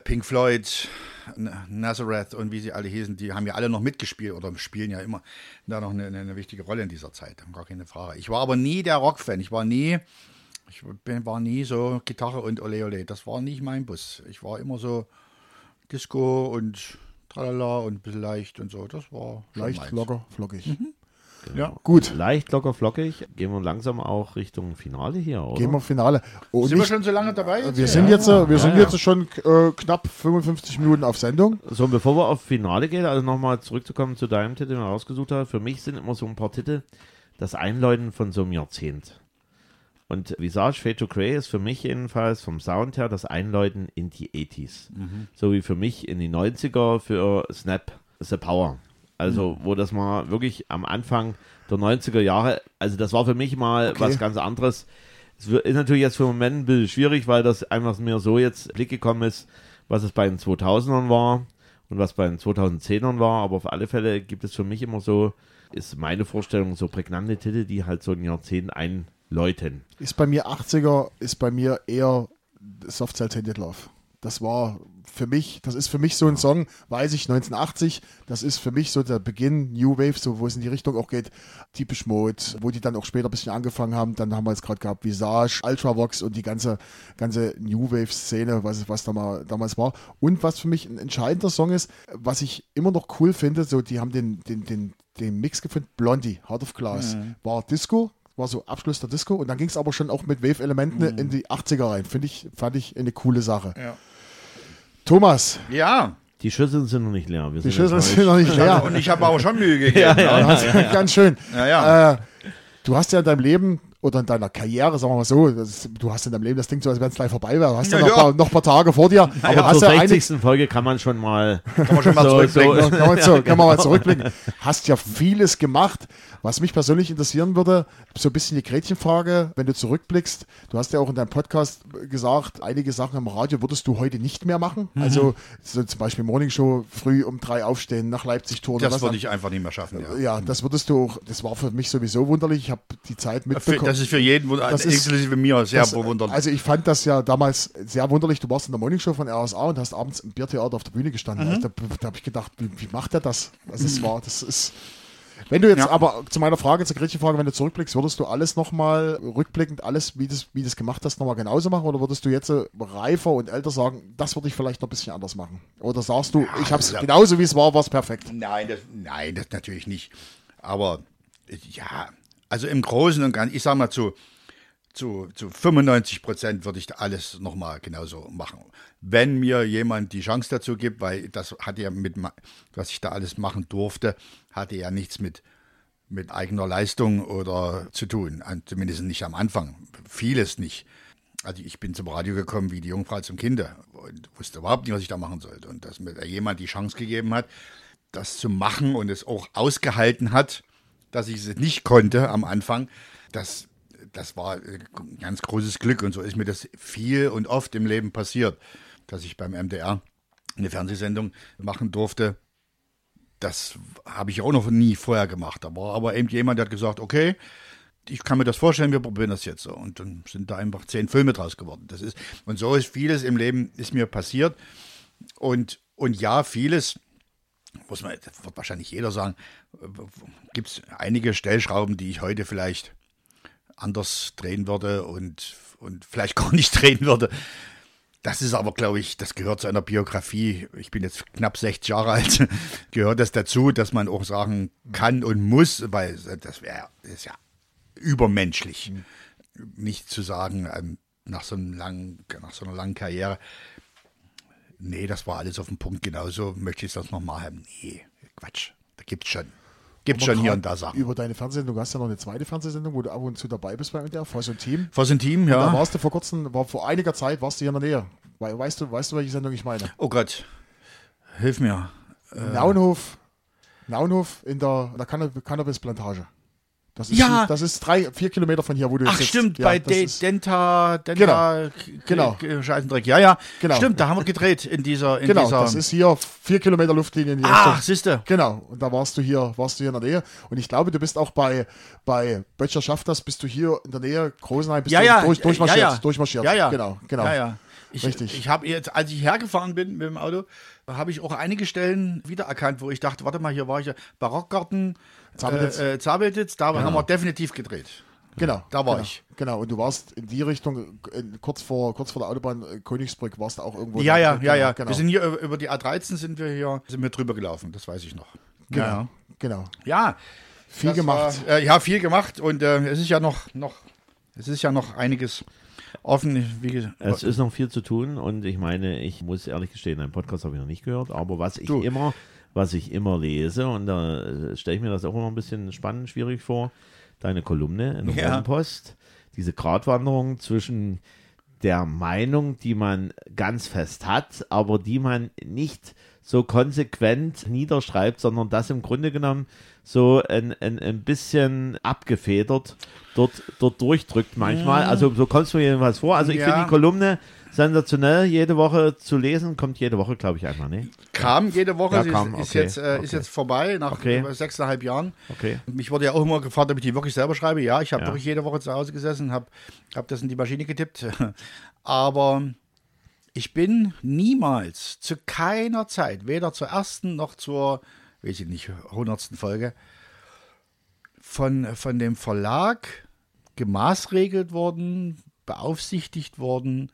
Pink Floyd, Nazareth und wie sie alle hießen, die haben ja alle noch mitgespielt oder spielen ja immer da noch eine, eine wichtige Rolle in dieser Zeit, gar keine Frage. Ich war aber nie der Rockfan, ich war nie, ich bin, war nie so Gitarre und Ole Ole, das war nicht mein Bus. Ich war immer so Disco und tralala und ein bisschen leicht und so, das war Leicht, meins. locker, flockig. Ja. Gut, Leicht, locker, flockig. Gehen wir langsam auch Richtung Finale hier, oder? gehen wir Finale. Und Sind wir schon so lange dabei? jetzt? Wir Ja. sind jetzt, äh, wir sind ja. jetzt schon äh, knapp 55 Minuten auf Sendung. So, und bevor wir auf Finale gehen, also nochmal zurückzukommen zu deinem Titel, den du rausgesucht hast. Für mich sind immer so ein paar Titel das Einläuten von so einem Jahrzehnt. Und Visage Fade to Grey ist für mich jedenfalls vom Sound her das Einläuten in die 80s. So wie für mich in die 90er für Snap The Power. Also, wo das mal wirklich am Anfang der 90er Jahre, also das war für mich mal Okay. was ganz anderes. Es ist natürlich jetzt für den Moment ein bisschen schwierig, weil das einfach mir so jetzt Blick gekommen ist, was es bei den 2000ern war und was bei den 2010ern war. Aber auf alle Fälle gibt es für mich immer so, ist meine Vorstellung, so prägnante Titel, die halt so ein Jahrzehnt einläuten. Ist bei mir 80er, ist bei mir eher Soft Cell Tainted Love. Das war für mich, das ist für mich so ein Song, weiß ich, 1980, das ist für mich so der Beginn New Wave, so wo es in die Richtung auch geht, typisch Mode, wo die dann auch später ein bisschen angefangen haben, dann haben wir jetzt gerade gehabt Visage, Ultravox und die ganze, ganze New Wave Szene, was, was da mal, damals war. Und was für mich ein entscheidender Song ist, was ich immer noch cool finde, so die haben den, den, den, den Mix gefunden, Blondie, Heart of Glass, war Disco, war so Abschluss der Disco und dann ging es aber schon auch mit Wave-Elementen in die 80er rein. Finde ich, fand ich eine coole Sache. Ja. Thomas, Ja. Die Schüsseln sind noch nicht leer. Wir die Schüsseln sind noch nicht leer. Und ich habe aber schon Mühe gegeben. <laughs> Ja, Ganz schön. Ja, ja. Äh, du hast ja in deinem Leben oder in deiner Karriere, sagen wir mal so, das, du hast in deinem Leben, das klingt so, als wenn es gleich vorbei wäre. Du hast ja, Ja, noch, ja. Paar, noch ein paar Tage vor dir. <laughs> Aber hast zur ja einige- 60. Folge kann man schon mal, Kann man schon mal <laughs> So, zurückblicken. so. kann, man <laughs> so, kann man mal zurückblicken. Hast ja vieles gemacht. Was mich persönlich interessieren würde, so ein bisschen die Gretchenfrage, wenn du zurückblickst, du hast ja auch in deinem Podcast gesagt, einige Sachen im Radio würdest du heute nicht mehr machen. Mhm. Also so zum Beispiel Morning Show, früh um drei aufstehen, nach Leipzig touren. Das würde ich einfach nicht mehr schaffen. Ja. ja, das würdest du auch, das war für mich sowieso wunderlich. Ich habe die Zeit mitbekommen. das ist für jeden, Das ist- inklusive mir, sehr Das-. Also ich fand das ja damals sehr wunderlich. Du warst in der Morningshow von RSA und hast abends im Biertheater auf der Bühne gestanden. Mhm. Also Da, da habe ich gedacht, wie, wie macht er das? Also es war, das ist Wenn du jetzt Ja. aber zu meiner Frage, zur kritischen Frage, wenn du zurückblickst, würdest du alles nochmal rückblickend, alles, wie du wie du es gemacht hast, nochmal genauso machen? Oder würdest du jetzt äh, reifer und älter sagen, das würde ich vielleicht noch ein bisschen anders machen? Oder sagst du, ich habe es ja. genauso wie es war, war es perfekt? Nein, das, nein, das natürlich nicht. Aber äh, ja, also im Großen und Ganzen, ich sag mal zu, zu, zu 95 Prozent würde ich alles nochmal genauso machen. Wenn mir jemand die Chance dazu gibt, weil das hatte ja mit, was ich da alles machen durfte, hatte ja nichts mit, mit eigener Leistung oder zu tun. Zumindest nicht am Anfang. Vieles nicht. Also ich bin zum Radio gekommen wie die Jungfrau zum Kinder und wusste überhaupt nicht, was ich da machen sollte. Und dass mir da jemand die Chance gegeben hat, das zu machen und es auch ausgehalten hat, dass ich es nicht konnte am Anfang, das, das war äh, ganz großes Glück. Und so ist mir das viel und oft im Leben passiert, dass ich beim MDR eine Fernsehsendung machen durfte. Das habe ich auch noch nie vorher gemacht. Da war aber eben jemand, der hat gesagt, okay, ich kann mir das vorstellen, wir probieren das jetzt so. Und dann sind da einfach zehn Filme draus geworden. Das ist, und so ist vieles im Leben ist mir passiert. Und, und ja, vieles, muss man, das wird wahrscheinlich jeder sagen, gibt es einige Stellschrauben, die ich heute vielleicht anders drehen würde und, und vielleicht <laughs> gar nicht drehen würde. Das ist aber, glaube ich, das gehört zu einer Biografie. Ich bin jetzt knapp 60 Jahre alt. <laughs> gehört das dazu, dass man auch sagen kann und muss, weil das wäre ist ja übermenschlich, nicht zu sagen ähm, nach so langen, nach so einer langen Karriere. Nee, das war alles auf den Punkt. Genauso möchte ich das nochmal haben. Nee, Quatsch. Da gibt's schon. Gibt's Aber schon hier und da Sachen. Über deine Fernsehsendung, du hast ja noch eine zweite Fernsehsendung, wo du ab und zu dabei bist bei MDR, Voice und Team. Was ein Team, Da ja. warst du vor kurzem, war vor einiger Zeit, warst du hier in der Nähe. We- Weißt du, weißt du, welche Sendung ich meine? Oh Gott. Hilf mir. Naunhof, Naunhof in der, in der Cannab Cannabis-Plantage. Das ist, Ja. das ist drei, vier Kilometer von hier, wo du Ach sitzt. stimmt, Ja, bei De Denta, Denta, Genau. K- Scheißendreck. Ja, ja. Genau. Stimmt, da haben wir gedreht in dieser, in Genau, dieser. das ist hier vier Kilometer Luftlinie in die Ach, Richtung. siehste. Genau, und da warst du hier, warst du hier in der Nähe. Und ich glaube, du bist auch bei, bei Böttcher schafft das, bist du hier in der Nähe, Großenheim, bist ja, du ja, durch, durchmarschiert, ja, ja. durchmarschiert. Ja, ja. Genau, genau. Ja, ja. Ich, Richtig. Ich habe jetzt, als ich hergefahren bin mit dem Auto, habe ich auch einige Stellen wiedererkannt, wo ich dachte, warte mal, hier war ich ja Barockgarten, Zabelitz. äh, äh, Zabelitz, da haben wir definitiv gedreht. Genau. Da war genau, ich. Genau, und du warst in die Richtung, kurz vor, kurz vor der Autobahn äh, Königsbrück, warst du auch irgendwo. Ja, ja, Genau, ja, ja. Genau, Wir sind hier über- die A13 sind wir hier, sind wir drüber gelaufen, das weiß ich noch. genau, Ja, genau. ja. Viel Das gemacht. War, äh, ja, viel gemacht und äh, es ist ja noch, noch, es ist ja noch einiges offen. Wie gesagt, Es ist noch viel zu tun und ich meine, ich muss ehrlich gestehen, einen Podcast habe ich noch nicht gehört, aber was ich Du. immer, was ich immer lese und da äh, stelle ich mir das auch immer ein bisschen spannend, schwierig vor, deine Kolumne in der Ja. Morgenpost, diese Gratwanderung zwischen der Meinung, die man ganz fest hat, aber die man nicht so konsequent niederschreibt, sondern das im Grunde genommen so ein, ein, ein bisschen abgefedert dort, dort durchdrückt manchmal. Also so kommt es mir jedenfalls vor. Also ich Ja. finde die Kolumne sensationell, jede Woche zu lesen, kommt jede Woche, glaube ich, einfach, ne? kam jede Woche, Ja, kam, ist, ist, okay, jetzt, äh, ist okay. jetzt vorbei nach Okay. über sechseinhalb Jahren. Okay. Mich wurde ja auch immer gefragt, ob ich die wirklich selber schreibe. Ja, ich habe Ja. wirklich jede Woche zu Hause gesessen, habe hab das in die Maschine getippt. <laughs> Aber ich bin niemals, zu keiner Zeit, weder zur ersten noch zur, weiß ich nicht, hundertsten Folge, von, von dem Verlag gemaßregelt worden, beaufsichtigt worden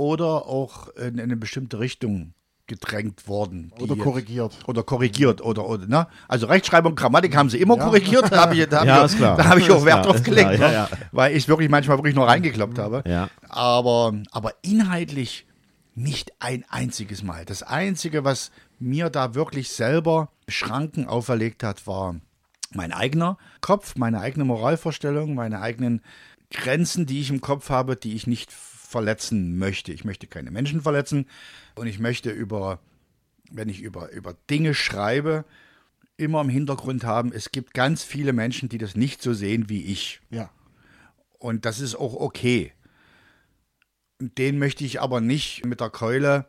oder auch in eine bestimmte Richtung gedrängt worden. Oder korrigiert. oder korrigiert oder, oder ne? Also Rechtschreibung, Grammatik haben sie immer korrigiert. Da habe ich, da <laughs> hab Ja, ich. Da habe ich auch Wert drauf gelegt, klar, ne? ja, ja. weil ich wirklich manchmal wirklich nur reingekloppt habe. Ja. Aber, aber inhaltlich nicht ein einziges Mal. Das Einzige, was mir da wirklich selber Schranken auferlegt hat, war mein eigener Kopf, meine eigene Moralvorstellung, meine eigenen Grenzen, die ich im Kopf habe, die ich nicht verletzen möchte. Ich möchte keine Menschen verletzen und ich möchte über, wenn ich über, über Dinge schreibe, immer im Hintergrund haben, es gibt ganz viele Menschen, die das nicht so sehen wie ich. Ja. Und das ist auch okay. Den möchte ich aber nicht mit der Keule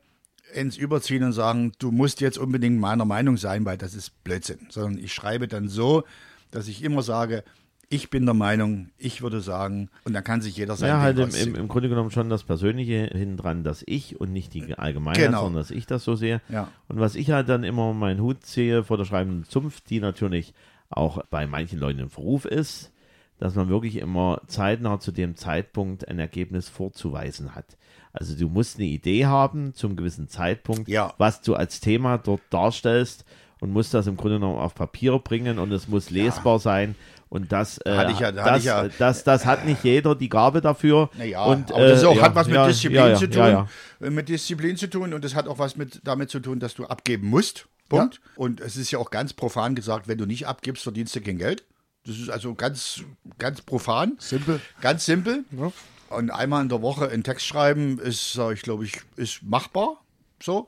ins Überziehen und sagen, du musst jetzt unbedingt meiner Meinung sein, weil das ist Blödsinn. Sondern ich schreibe dann so, dass ich immer sage, ich bin der Meinung, ich würde sagen, und dann kann sich jeder sein Ja, halt im, im, im Grunde genommen schon das Persönliche dran, dass ich und nicht die Allgemeinheit, Genau. sondern dass ich das so sehe. Ja. Und was ich halt dann immer meinen Hut sehe vor der schreibenden Zunft, die natürlich auch bei manchen Leuten im Verruf ist, dass man wirklich immer zeitnah zu dem Zeitpunkt ein Ergebnis vorzuweisen hat. Also du musst eine Idee haben zum gewissen Zeitpunkt, Ja. was du als Thema dort darstellst und musst das im Grunde genommen auf Papier bringen und es muss lesbar sein. Und das, äh, Hatte ich ja- das, ich ja- das, das hat nicht jeder die Gabe dafür. Naja, und, aber das ist auch, äh, hat was mit ja, Disziplin ja, ja, zu tun. Ja, ja. äh, Mit Disziplin zu tun und das hat auch was mit damit zu tun, dass du abgeben musst. Punkt. Und es ist ja auch ganz profan gesagt, wenn du nicht abgibst, verdienst du kein Geld. Das ist also ganz, ganz profan. Simpel. Ganz simpel. Ja. Und einmal in der Woche einen Text schreiben ist, ich glaube ich, ist machbar. So.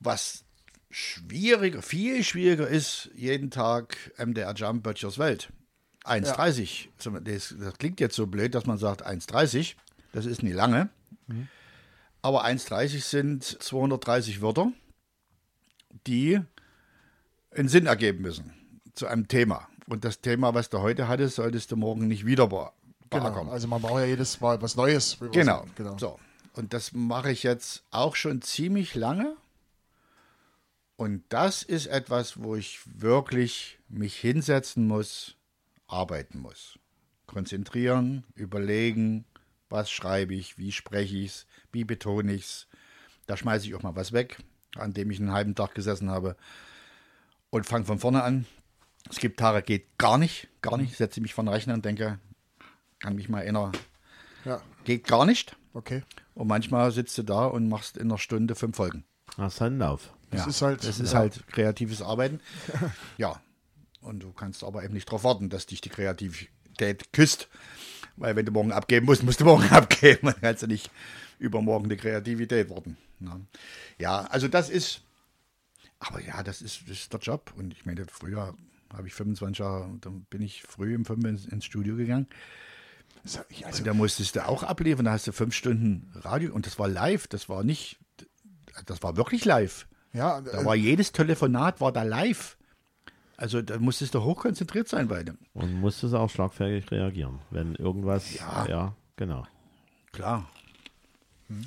Was schwieriger, viel schwieriger ist, jeden Tag MDR Jump Böttchers Welt. 1,30. So, Das, das klingt jetzt so blöd, dass man sagt 1,30. Das ist nie lange. Aber 1,30 sind 230 Wörter, die einen Sinn ergeben müssen zu einem Thema. Und das Thema, was du heute hattest, solltest du morgen nicht wieder be Genau. Also man braucht ja jedes Mal was Neues. Genau. genau. So. Und das mache ich jetzt auch schon ziemlich lange. Und das ist etwas, wo ich wirklich mich hinsetzen muss, arbeiten muss. Konzentrieren, überlegen, was schreibe ich, wie spreche ich es, wie betone ich es. Da schmeiße ich auch mal was weg, an dem ich einen halben Tag gesessen habe und fange von vorne an. Es gibt Tage, geht gar nicht, gar nicht. Setze mich vor den Rechner und denke, kann mich mal erinnern, Ja, geht gar nicht. okay. Und manchmal sitzt du da und machst in einer Stunde fünf Folgen. Hast einen Lauf. Das ist halt. Das ist ja. halt kreatives Arbeiten. <laughs> ja. Und du kannst aber eben nicht darauf warten, dass dich die Kreativität küsst. Weil wenn du morgen abgeben musst, musst du morgen <laughs> abgeben. Dann kannst du nicht übermorgen die Kreativität warten. Ja, ja also das ist, aber ja, das ist, das ist der Job. Und ich meine, früher habe ich 25 Jahre, dann bin ich früh um 5 ins, ins Studio gegangen. Also, Und da musstest du auch abliefern, da hast du fünf Stunden Radio und das war live, das war nicht, das war wirklich live. Ja, Da äh, war jedes Telefonat war da live. Also da musstest du hochkonzentriert sein bei dem. Und musstest auch schlagfertig reagieren, wenn irgendwas. Ja. ja genau. Klar.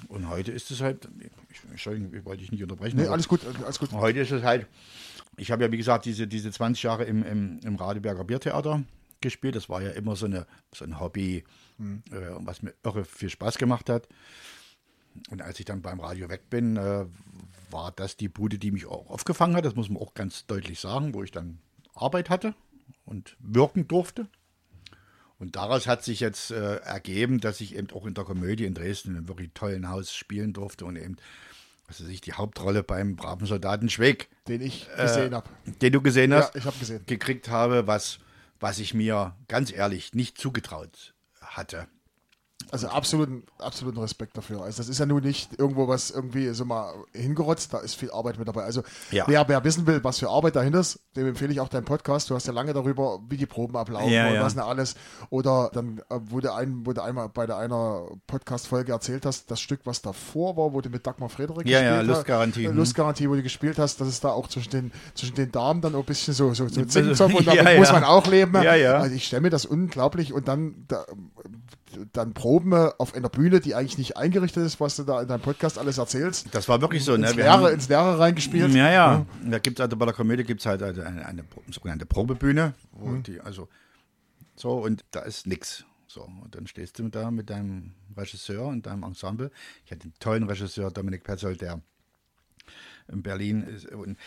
Und heute ist es halt, ich, Entschuldigung, ich wollte dich nicht unterbrechen. nee, alles gut, alles gut. Heute ist es halt, ich habe ja wie gesagt diese, diese 20 Jahre im, im, im Radeberger Biertheater gespielt. Das war ja immer so, eine, so ein Hobby, äh, was mir irre viel Spaß gemacht hat. Und als ich dann beim Radio weg bin, äh, war das die Bude, die mich auch aufgefangen hat. Das muss man auch ganz deutlich sagen, wo ich dann Arbeit hatte und wirken durfte. Und daraus hat sich jetzt äh, ergeben, dass ich eben auch in der Komödie in Dresden in einem wirklich tollen Haus spielen durfte und eben, was weiß ich, die Hauptrolle beim braven Soldaten Schweig, Den ich gesehen habe. den du gesehen Ja, hast, ich habe gesehen. gekriegt habe, was, was ich mir ganz ehrlich nicht zugetraut hatte. Also absoluten, absoluten Respekt dafür. Also das ist ja nun nicht irgendwo was irgendwie so mal hingerotzt, da ist viel Arbeit mit dabei. Also Ja. wer, wer wissen will, was für Arbeit dahinter ist, dem empfehle ich auch deinen Podcast. Du hast ja lange darüber, wie die Proben ablaufen Ja, und ja. was nicht alles. Oder dann, äh, wo du, ein, du einmal bei der einer Podcast-Folge erzählt hast, das Stück, was davor war, wo du mit Dagmar Frederik Ja, ja, gespielt hast. Lustgarantie, Äh, hm. Lustgarantie, wo du gespielt hast, dass es da auch zwischen den, zwischen den Damen dann ein bisschen so, so, so <laughs> Zingzopf und Ja, damit muss ja. man auch leben. Ja, ja. Also ich stelle mir das unglaublich und dann da, dann Proben auf einer Bühne, die eigentlich nicht eingerichtet ist, was du da in deinem Podcast alles erzählst. Das war wirklich so, ins, ne? Wir Leere, haben- ins Leere reingespielt. Ja, ja. Da gibt es also bei der Komödie gibt es halt eine, eine, sogenannte Probebühne, wo Mhm. die, also so, und da ist nix. So, und dann stehst du da mit deinem Regisseur und deinem Ensemble. Ich hatte einen tollen Regisseur, Dominik Petzold, der in Berlin ist. Und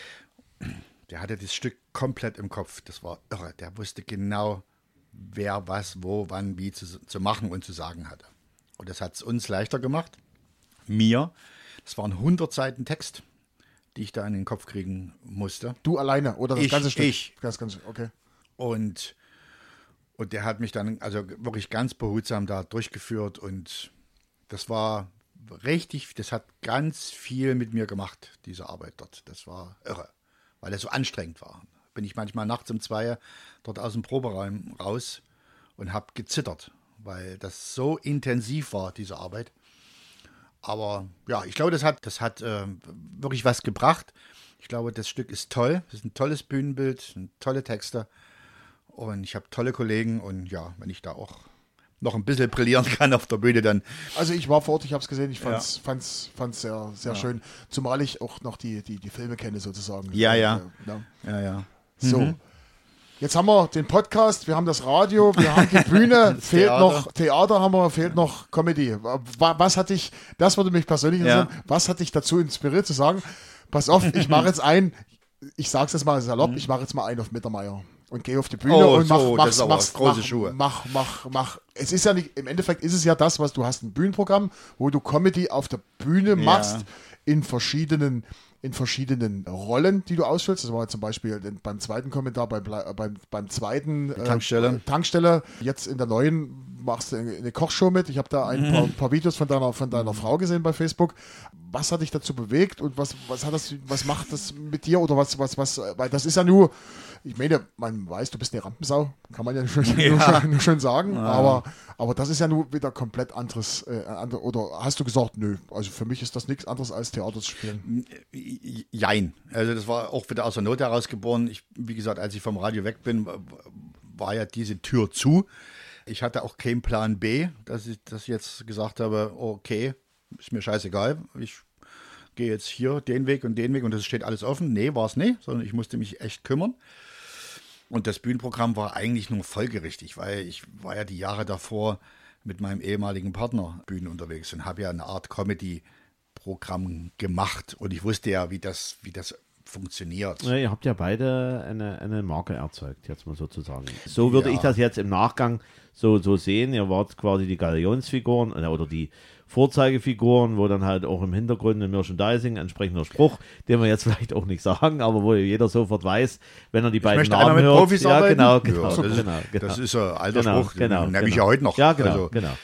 der hatte das Stück komplett im Kopf. Das war irre. Der wusste genau, wer was, wo, wann, wie zu, zu machen und zu sagen hatte. Und das hat es uns leichter gemacht. Mir. Das waren 100 Seiten Text, die ich da in den Kopf kriegen musste. Du alleine oder das Ich, ganze Stück? ich. Das ganze, okay. Und, und der hat mich dann also wirklich ganz behutsam da durchgeführt und das war richtig, das hat ganz viel mit mir gemacht, diese Arbeit dort. Das war irre, weil das so anstrengend war. Bin ich manchmal nachts um zwei dort aus dem Proberaum raus und habe gezittert, weil das so intensiv war, diese Arbeit. Aber ja, ich glaube, das hat, das hat äh, wirklich was gebracht. Ich glaube, das Stück ist toll. Es ist ein tolles Bühnenbild, tolle Texte. Und ich habe tolle Kollegen. Und ja, wenn ich da auch noch ein bisschen brillieren kann auf der Bühne, dann Also ich war vor Ort, ich habe es gesehen, ich fand's, fand's, fand's sehr, sehr schön. Zumal ich auch noch die, die, die Filme kenne sozusagen. Ja, ja. Äh, ja, ja. So. Mhm. Jetzt haben wir den Podcast, wir haben das Radio, wir haben die Bühne, <laughs> fehlt Theater. noch Theater haben wir, fehlt noch Comedy. Wa- Was hat dich, das würde mich persönlich interessieren, Ja. was hat dich dazu inspiriert zu sagen, pass auf, ich mache jetzt ein, ich sag's jetzt mal salopp, ich mache jetzt mal einen auf Mittermeier und gehe auf die Bühne Mhm. Oh, und mach, so, mach, das ist aber mach, große mach, Schuhe. mach, mach, mach. Es ist ja nicht, im Endeffekt ist es ja das, was du hast, ein Bühnenprogramm, wo du Comedy auf der Bühne machst, in verschiedenen in verschiedenen Rollen, die du ausfüllst. Das war zum Beispiel beim zweiten Kommentar, beim, Ble- beim, beim zweiten äh, Tankstelle. Tankstelle. Jetzt in der neuen machst du eine Kochshow mit. Ich habe da ein Mhm. paar, paar Videos von deiner, von deiner Frau gesehen bei Facebook. Was hat dich dazu bewegt und was, was hat das, was macht das mit dir oder was, was, was, weil das ist ja nur, ich meine, man weiß, du bist eine Rampensau, kann man ja schon, Nur, schon, nur schon sagen, aber, aber das ist ja nur wieder komplett anderes, äh, andere, oder hast du gesagt, nö, also für mich ist das nichts anderes als Theater zu spielen. Jein. Also das war auch wieder aus der Not heraus geboren. Ich, wie gesagt, als ich vom Radio weg bin, war ja diese Tür zu. Ich hatte auch keinen Plan B, dass ich, ich jetzt gesagt habe, okay, ist mir scheißegal, ich gehe jetzt hier den Weg und den Weg und das steht alles offen. Nee, war es nicht, sondern ich musste mich echt kümmern. Und das Bühnenprogramm war eigentlich nur folgerichtig, weil ich war ja die Jahre davor mit meinem ehemaligen Partner Bühnen unterwegs und habe ja eine Art Comedy-Programm gemacht. Und ich wusste ja, wie das, wie das funktioniert. Ja, ihr habt ja beide eine, eine Marke erzeugt, jetzt mal sozusagen. So würde Ja. ich das jetzt im Nachgang so, so sehen. Ihr wart quasi die Galionsfiguren äh, oder die Vorzeigefiguren, wo dann halt auch im Hintergrund im Merchandising entsprechender Spruch, den wir jetzt <laughs> vielleicht auch nicht sagen, aber wo jeder sofort weiß, wenn er die beiden möchte Namen mit hört. Profis ja, arbeiten? genau, Ja, genau, das ist- genau, genau. das ist ein alter genau, Spruch, den genau, nehme ich genau. ja heute noch. Ja, genau, Also- genau.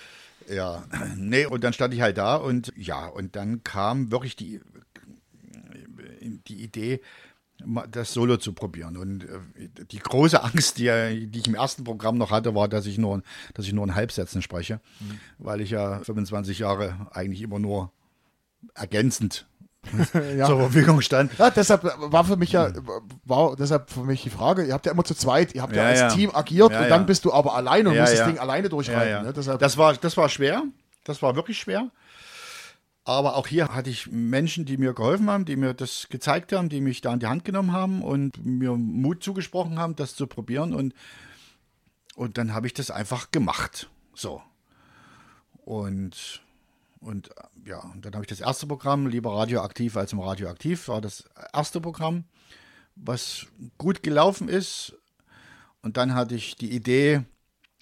Ja, <clears throat> nee, und dann stand ich halt da und ja, und dann kam wirklich die, die Idee, das Solo zu probieren. Und äh, die große Angst, die, die ich im ersten Programm noch hatte, war, dass ich nur, dass ich nur in Halbsätzen spreche, weil ich ja 25 Jahre eigentlich immer nur ergänzend <laughs> <laughs> Ja. zur Verfügung stand. Ja, deshalb war für mich ja, war deshalb für mich die Frage, ihr habt ja immer zu zweit, ihr habt ja, Ja, als. Team agiert und dann bist du aber alleine und musst das Ding alleine ja. Ne? Deshalb, Das, war, das war schwer. Das war wirklich schwer. Aber auch hier hatte ich Menschen, die mir geholfen haben, die mir das gezeigt haben, die mich da in die Hand genommen haben und mir Mut zugesprochen haben, das zu probieren. Und, und dann habe ich das einfach gemacht. So. Und, und ja, und dann habe ich das erste Programm, lieber radioaktiv als im Radioaktiv, war das erste Programm, was gut gelaufen ist. Und dann hatte ich die Idee,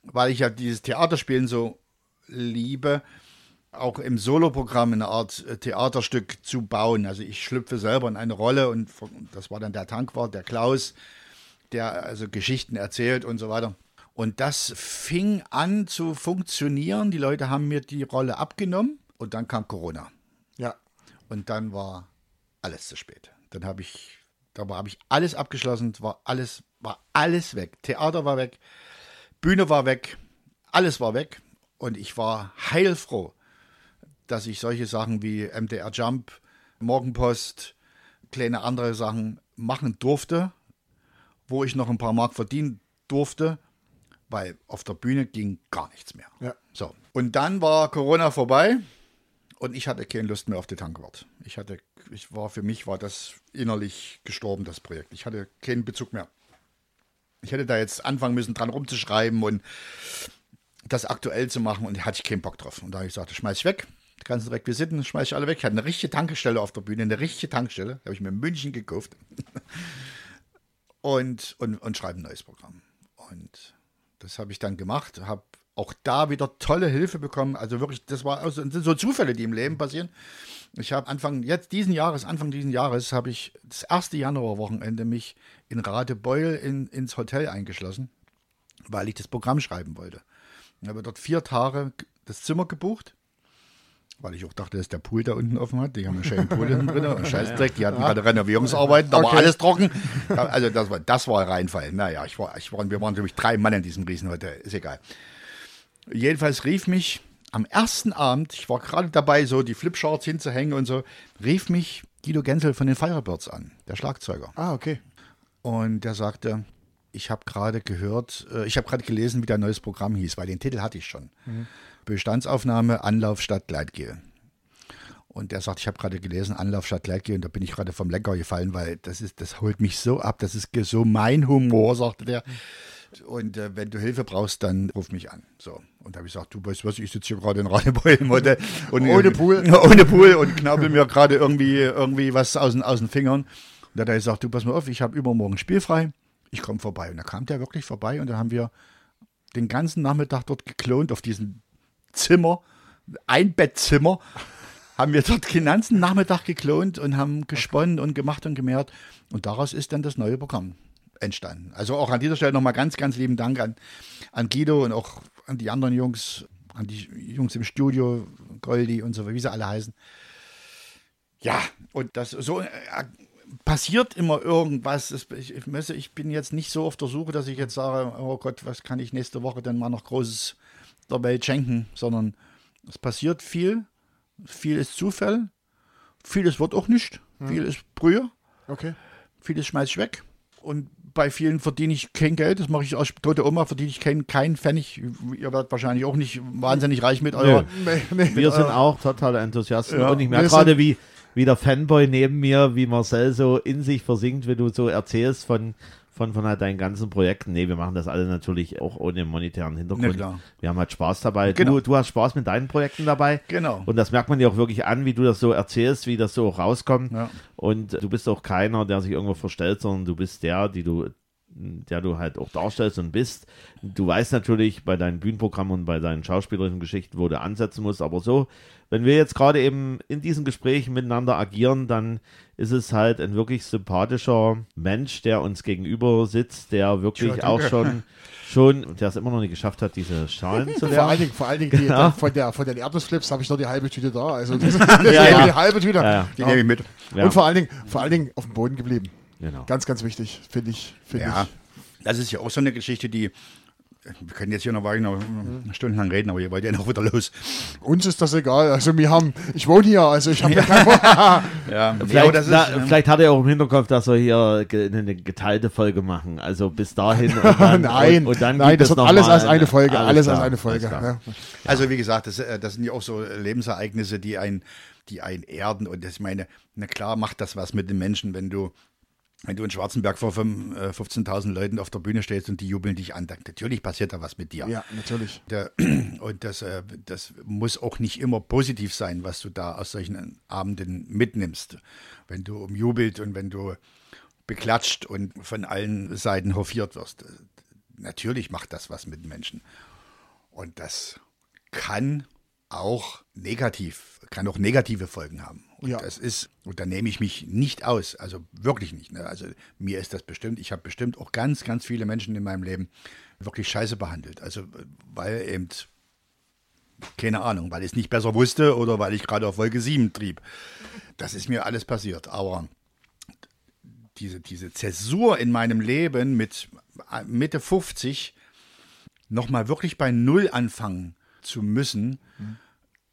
weil ich ja dieses Theaterspielen so liebe, auch im Soloprogramm eine Art äh, Theaterstück zu bauen. Also ich schlüpfe selber in eine Rolle und das war dann der Tankwart, der Klaus, der also Geschichten erzählt und so weiter. Und das fing an zu funktionieren. Die Leute haben mir die Rolle abgenommen und dann kam Corona. ja. Und dann war alles zu spät. Dann habe ich, da habe ich alles abgeschlossen, war alles, war alles weg. Theater war weg, Bühne war weg, alles war weg. Und ich war heilfroh, dass ich solche Sachen wie MDR Jump, Morgenpost, kleine andere Sachen machen durfte, wo ich noch ein paar Mark verdienen durfte, weil auf der Bühne ging gar nichts mehr. Ja. So. Und dann war Corona vorbei und ich hatte keine Lust mehr auf die Tankwart. Ich hatte, ich war, für mich war das innerlich gestorben, das Projekt. Ich hatte keinen Bezug mehr. Ich hätte da jetzt anfangen müssen, dran rumzuschreiben und das aktuell zu machen und da hatte ich keinen Bock drauf. Und da habe ich gesagt, das schmeiß ich weg. Die ganzen Requisiten schmeiß ich alle weg. Ich hatte eine richtige Tankstelle auf der Bühne, eine richtige Tankstelle. Habe ich mir in München gekauft. <laughs> und, und, und schreibe ein neues Programm. Und das habe ich dann gemacht, habe auch da wieder tolle Hilfe bekommen. Also wirklich, das war also, sind so Zufälle, die im Leben passieren. Ich habe Anfang jetzt diesen Jahres, Anfang diesen Jahres, habe ich das erste Januarwochenende mich in Radebeul in, ins Hotel eingeschlossen, weil ich das Programm schreiben wollte. Ich habe dort vier Tage das Zimmer gebucht, weil ich auch dachte, dass der Pool da unten offen hat. Die haben einen schönen Pool hinten drin, und <laughs> Scheißdreck. Die hatten gerade Renovierungsarbeiten, da war Okay. alles trocken. Also das war, das war ein Reinfall. Naja, ich war, ich war, wir waren nämlich drei Mann in diesem Riesenhotel, ist egal. Jedenfalls rief mich am ersten Abend, ich war gerade dabei, so die Flipcharts hinzuhängen und so, rief mich Guido Gensel von den Firebirds an, der Schlagzeuger. Ah, okay. Und der sagte, ich habe gerade gehört, äh, ich habe gerade gelesen, wie dein neues Programm hieß, weil den Titel hatte ich schon. Bestandsaufnahme, Anlauf statt Gleitgel. Und der sagt, ich habe gerade gelesen, Anlauf statt Lecky und da bin ich gerade vom Lenker gefallen, weil das ist, das holt mich so ab, das ist so mein Humor, sagte der. Und äh, wenn du Hilfe brauchst, dann ruf mich an. So. Und da habe ich gesagt, du weißt was, ich sitze hier gerade in Radebeul und, und Ohne Pool. <laughs> ohne Pool und knabbel mir gerade irgendwie, irgendwie was aus den, aus den Fingern. Und da hat er gesagt, du pass mal auf, ich habe übermorgen spielfrei, ich komme vorbei. Und da kam der wirklich vorbei und dann haben wir den ganzen Nachmittag dort geklont auf diesem Zimmer, Einbettzimmer, haben wir dort den ganzen Nachmittag geklont und haben gesponnen und gemacht und gemehrt. Und daraus ist dann das neue Programm entstanden. Also auch an dieser Stelle nochmal ganz, ganz lieben Dank an, an Guido und auch an die anderen Jungs, an die Jungs im Studio, Goldi und so wie sie alle heißen. Ja, und das so äh, passiert immer irgendwas. Ich, ich bin jetzt nicht so auf der Suche, dass ich jetzt sage, oh Gott, was kann ich nächste Woche denn mal noch Großes der Welt schenken, sondern es passiert viel. Viel ist Zufall, vieles wird auch nicht, viel ist Brühe, Okay. vieles schmeiß ich weg. Und bei vielen verdiene ich kein Geld, das mache ich aus tote Oma, verdiene ich keinen kein Pfennig. Ihr werdet wahrscheinlich auch nicht wahnsinnig reich mit eurer. Nee, nee. Wir sind auch totale Enthusiasten Ja, und ich merke gerade, wie, wie der Fanboy neben mir, wie Marcel so in sich versinkt, wenn du so erzählst von, von, von halt deinen ganzen Projekten. Nee, wir machen das alle natürlich auch ohne monetären Hintergrund. Klar. Wir haben halt Spaß dabei. Genau. Du, du hast Spaß mit deinen Projekten dabei. Genau. Und das merkt man dir auch wirklich an, wie du das so erzählst, wie das so auch rauskommt. Ja. Und du bist auch keiner, der sich irgendwo verstellt, sondern du bist der, die du der du halt auch darstellst und bist. Du weißt natürlich bei deinen Bühnenprogrammen und bei deinen schauspielerischen Geschichten, wo du ansetzen musst, aber so, wenn wir jetzt gerade eben in diesen Gesprächen miteinander agieren, dann ist es halt ein wirklich sympathischer Mensch, der uns gegenüber sitzt, der wirklich Ja, auch schon, schon, der es immer noch nicht geschafft hat, diese Schalen zu Vor lernen. allen Dingen, vor allen Dingen die, Ja. von, der, von den Erdnussflips habe ich noch die halbe Tüte da. Also <laughs> das, ist ja. die halbe Tüte. Ja, ja. Die nehme ich mit. Ja. Und vor allen, Dingen, vor allen Dingen auf dem Boden geblieben. Genau. Ganz, ganz wichtig, finde ich. Find Ja, ich. das ist ja auch so eine Geschichte, die. Wir können jetzt hier noch, weiter noch stundenlang reden, aber ihr wollt ja noch wieder los. Uns ist das egal. Also wir haben, ich wohne hier, also ich habe ja. kein <laughs> Ja, nee, Vielleicht, das ist, na, ähm, vielleicht hat er auch im Hinterkopf, dass wir hier eine geteilte Folge machen. Also bis dahin. <laughs> Und dann, Nein, und, und dann nein, das wird alles als eine Folge, alles als klar, eine Folge. alles. Ja. Also wie gesagt, das, äh, das sind ja auch so Lebensereignisse, die ein, die einen erden. Und das, ich meine, na klar macht das was mit den Menschen, wenn du, wenn du in Schwarzenberg vor fünf- äh, 15.000 Leuten auf der Bühne stehst und die jubeln dich an. Dann, natürlich passiert da was mit dir. ja, natürlich. <clears throat> Und das, äh, das muss auch nicht immer positiv sein, was du da aus solchen Abenden mitnimmst. Wenn du umjubelt und wenn du beklatscht und von allen Seiten hofiert wirst. Äh, Natürlich macht das was mit Menschen. Und das kann auch negativ, kann auch negative Folgen haben. Ja. das ist, und da nehme ich mich nicht aus, also wirklich nicht. Ne? Also mir ist das bestimmt, ich habe bestimmt auch ganz, ganz viele Menschen in meinem Leben wirklich scheiße behandelt. Also weil eben, keine Ahnung, weil ich es nicht besser wusste oder weil ich gerade auf Wolke 7 trieb. Das ist mir alles passiert. Aber diese, diese Zäsur in meinem Leben mit Mitte 50 nochmal wirklich bei Null anfangen zu müssen,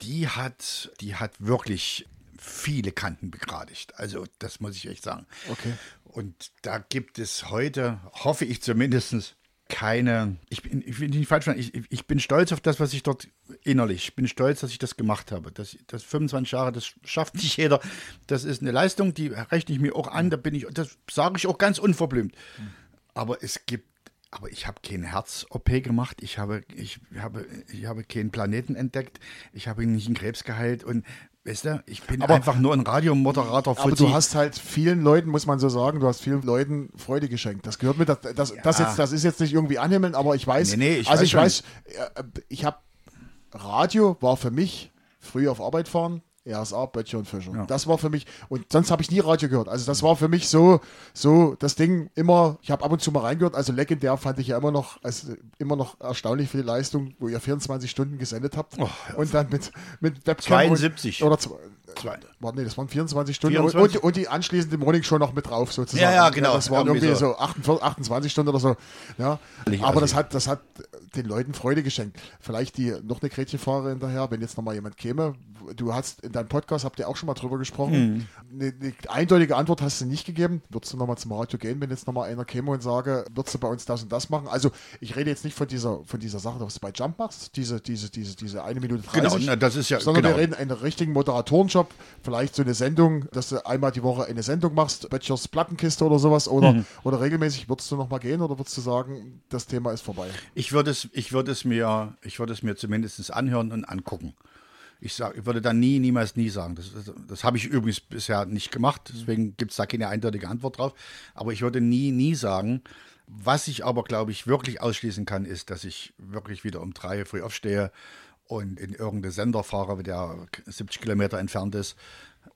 die hat, die hat wirklich viele Kanten begradigt. Also das muss ich echt sagen. Okay. Und da gibt es heute, hoffe ich zumindest, keine, ich bin, ich will nicht falsch ich, ich bin stolz auf das, was ich dort innerlich, ich bin stolz, dass ich das gemacht habe. Das, das 25 Jahre, das schafft nicht jeder. Das ist eine Leistung, die rechne ich mir auch an, da bin ich, das sage ich auch ganz unverblümt. Aber es gibt, aber ich habe kein Herz-OP gemacht, ich habe, ich habe, ich habe keinen Planeten entdeckt, ich habe nicht einen Krebs geheilt und weißt du, ich bin Aber- einfach nur ein Radiomoderator Aber du hast halt vielen Leuten, muss man so sagen, du hast vielen Leuten Freude geschenkt. Das gehört mit, das, das, das, jetzt, das ist jetzt nicht irgendwie anhimmeln, aber ich weiß, Nee, nee, ich also weiß ich schon. weiß, äh, ich habe, Radio war für mich, früh auf Arbeit fahren, RSA, Böttcher und Fischer. Ja. Das war für mich, und sonst habe ich nie Radio gehört. Also das war für mich so, so das Ding immer, ich habe ab und zu mal reingehört, also legendär fand ich ja immer noch, also immer noch erstaunlich für die Leistung, wo ihr 24 Stunden gesendet habt. Oh, und dann mit, mit Webcam. 72. Und, oder zwei, Zwei. Warte, nee, das waren 24 Stunden 24. Und, und die anschließende Morning Show noch mit drauf sozusagen. Ja, ja, genau. das waren Irgendwie irgendwie so, so. 48, 28 Stunden oder so. Ja, aber das hat, das hat den Leuten Freude geschenkt. Vielleicht die noch eine Gretchenfahrer hinterher, wenn jetzt nochmal jemand käme. Du hast in deinem Podcast, habt ihr auch schon mal drüber gesprochen. Eine, eine eindeutige Antwort hast du nicht gegeben. Würdest du nochmal zum Radio gehen, wenn jetzt nochmal einer käme und sage, würdest du bei uns das und das machen? Also ich rede jetzt nicht von dieser, von dieser Sache, was du bei Jump machst, diese, diese, diese, diese eine Minute 30. Genau, na, das ist ja- Sondern genau. wir reden einen richtigen Moderatorenjob, vielleicht so eine Sendung, dass du einmal die Woche eine Sendung machst, Böttchers Plattenkiste oder sowas, oder, Mhm. oder regelmäßig, würdest du nochmal gehen oder würdest du sagen, das Thema ist vorbei? Ich würde es, ich würde es mir, ich würde es mir zumindest anhören und angucken. Ich, sag, ich würde dann nie, niemals nie sagen. Das, das, das habe ich übrigens bisher nicht gemacht, deswegen gibt es da keine eindeutige Antwort drauf. Aber ich würde nie, nie sagen. Was ich aber, glaube ich, wirklich ausschließen kann, ist, dass ich wirklich wieder um drei früh aufstehe und in irgendeinen Sender fahre, der 70 Kilometer entfernt ist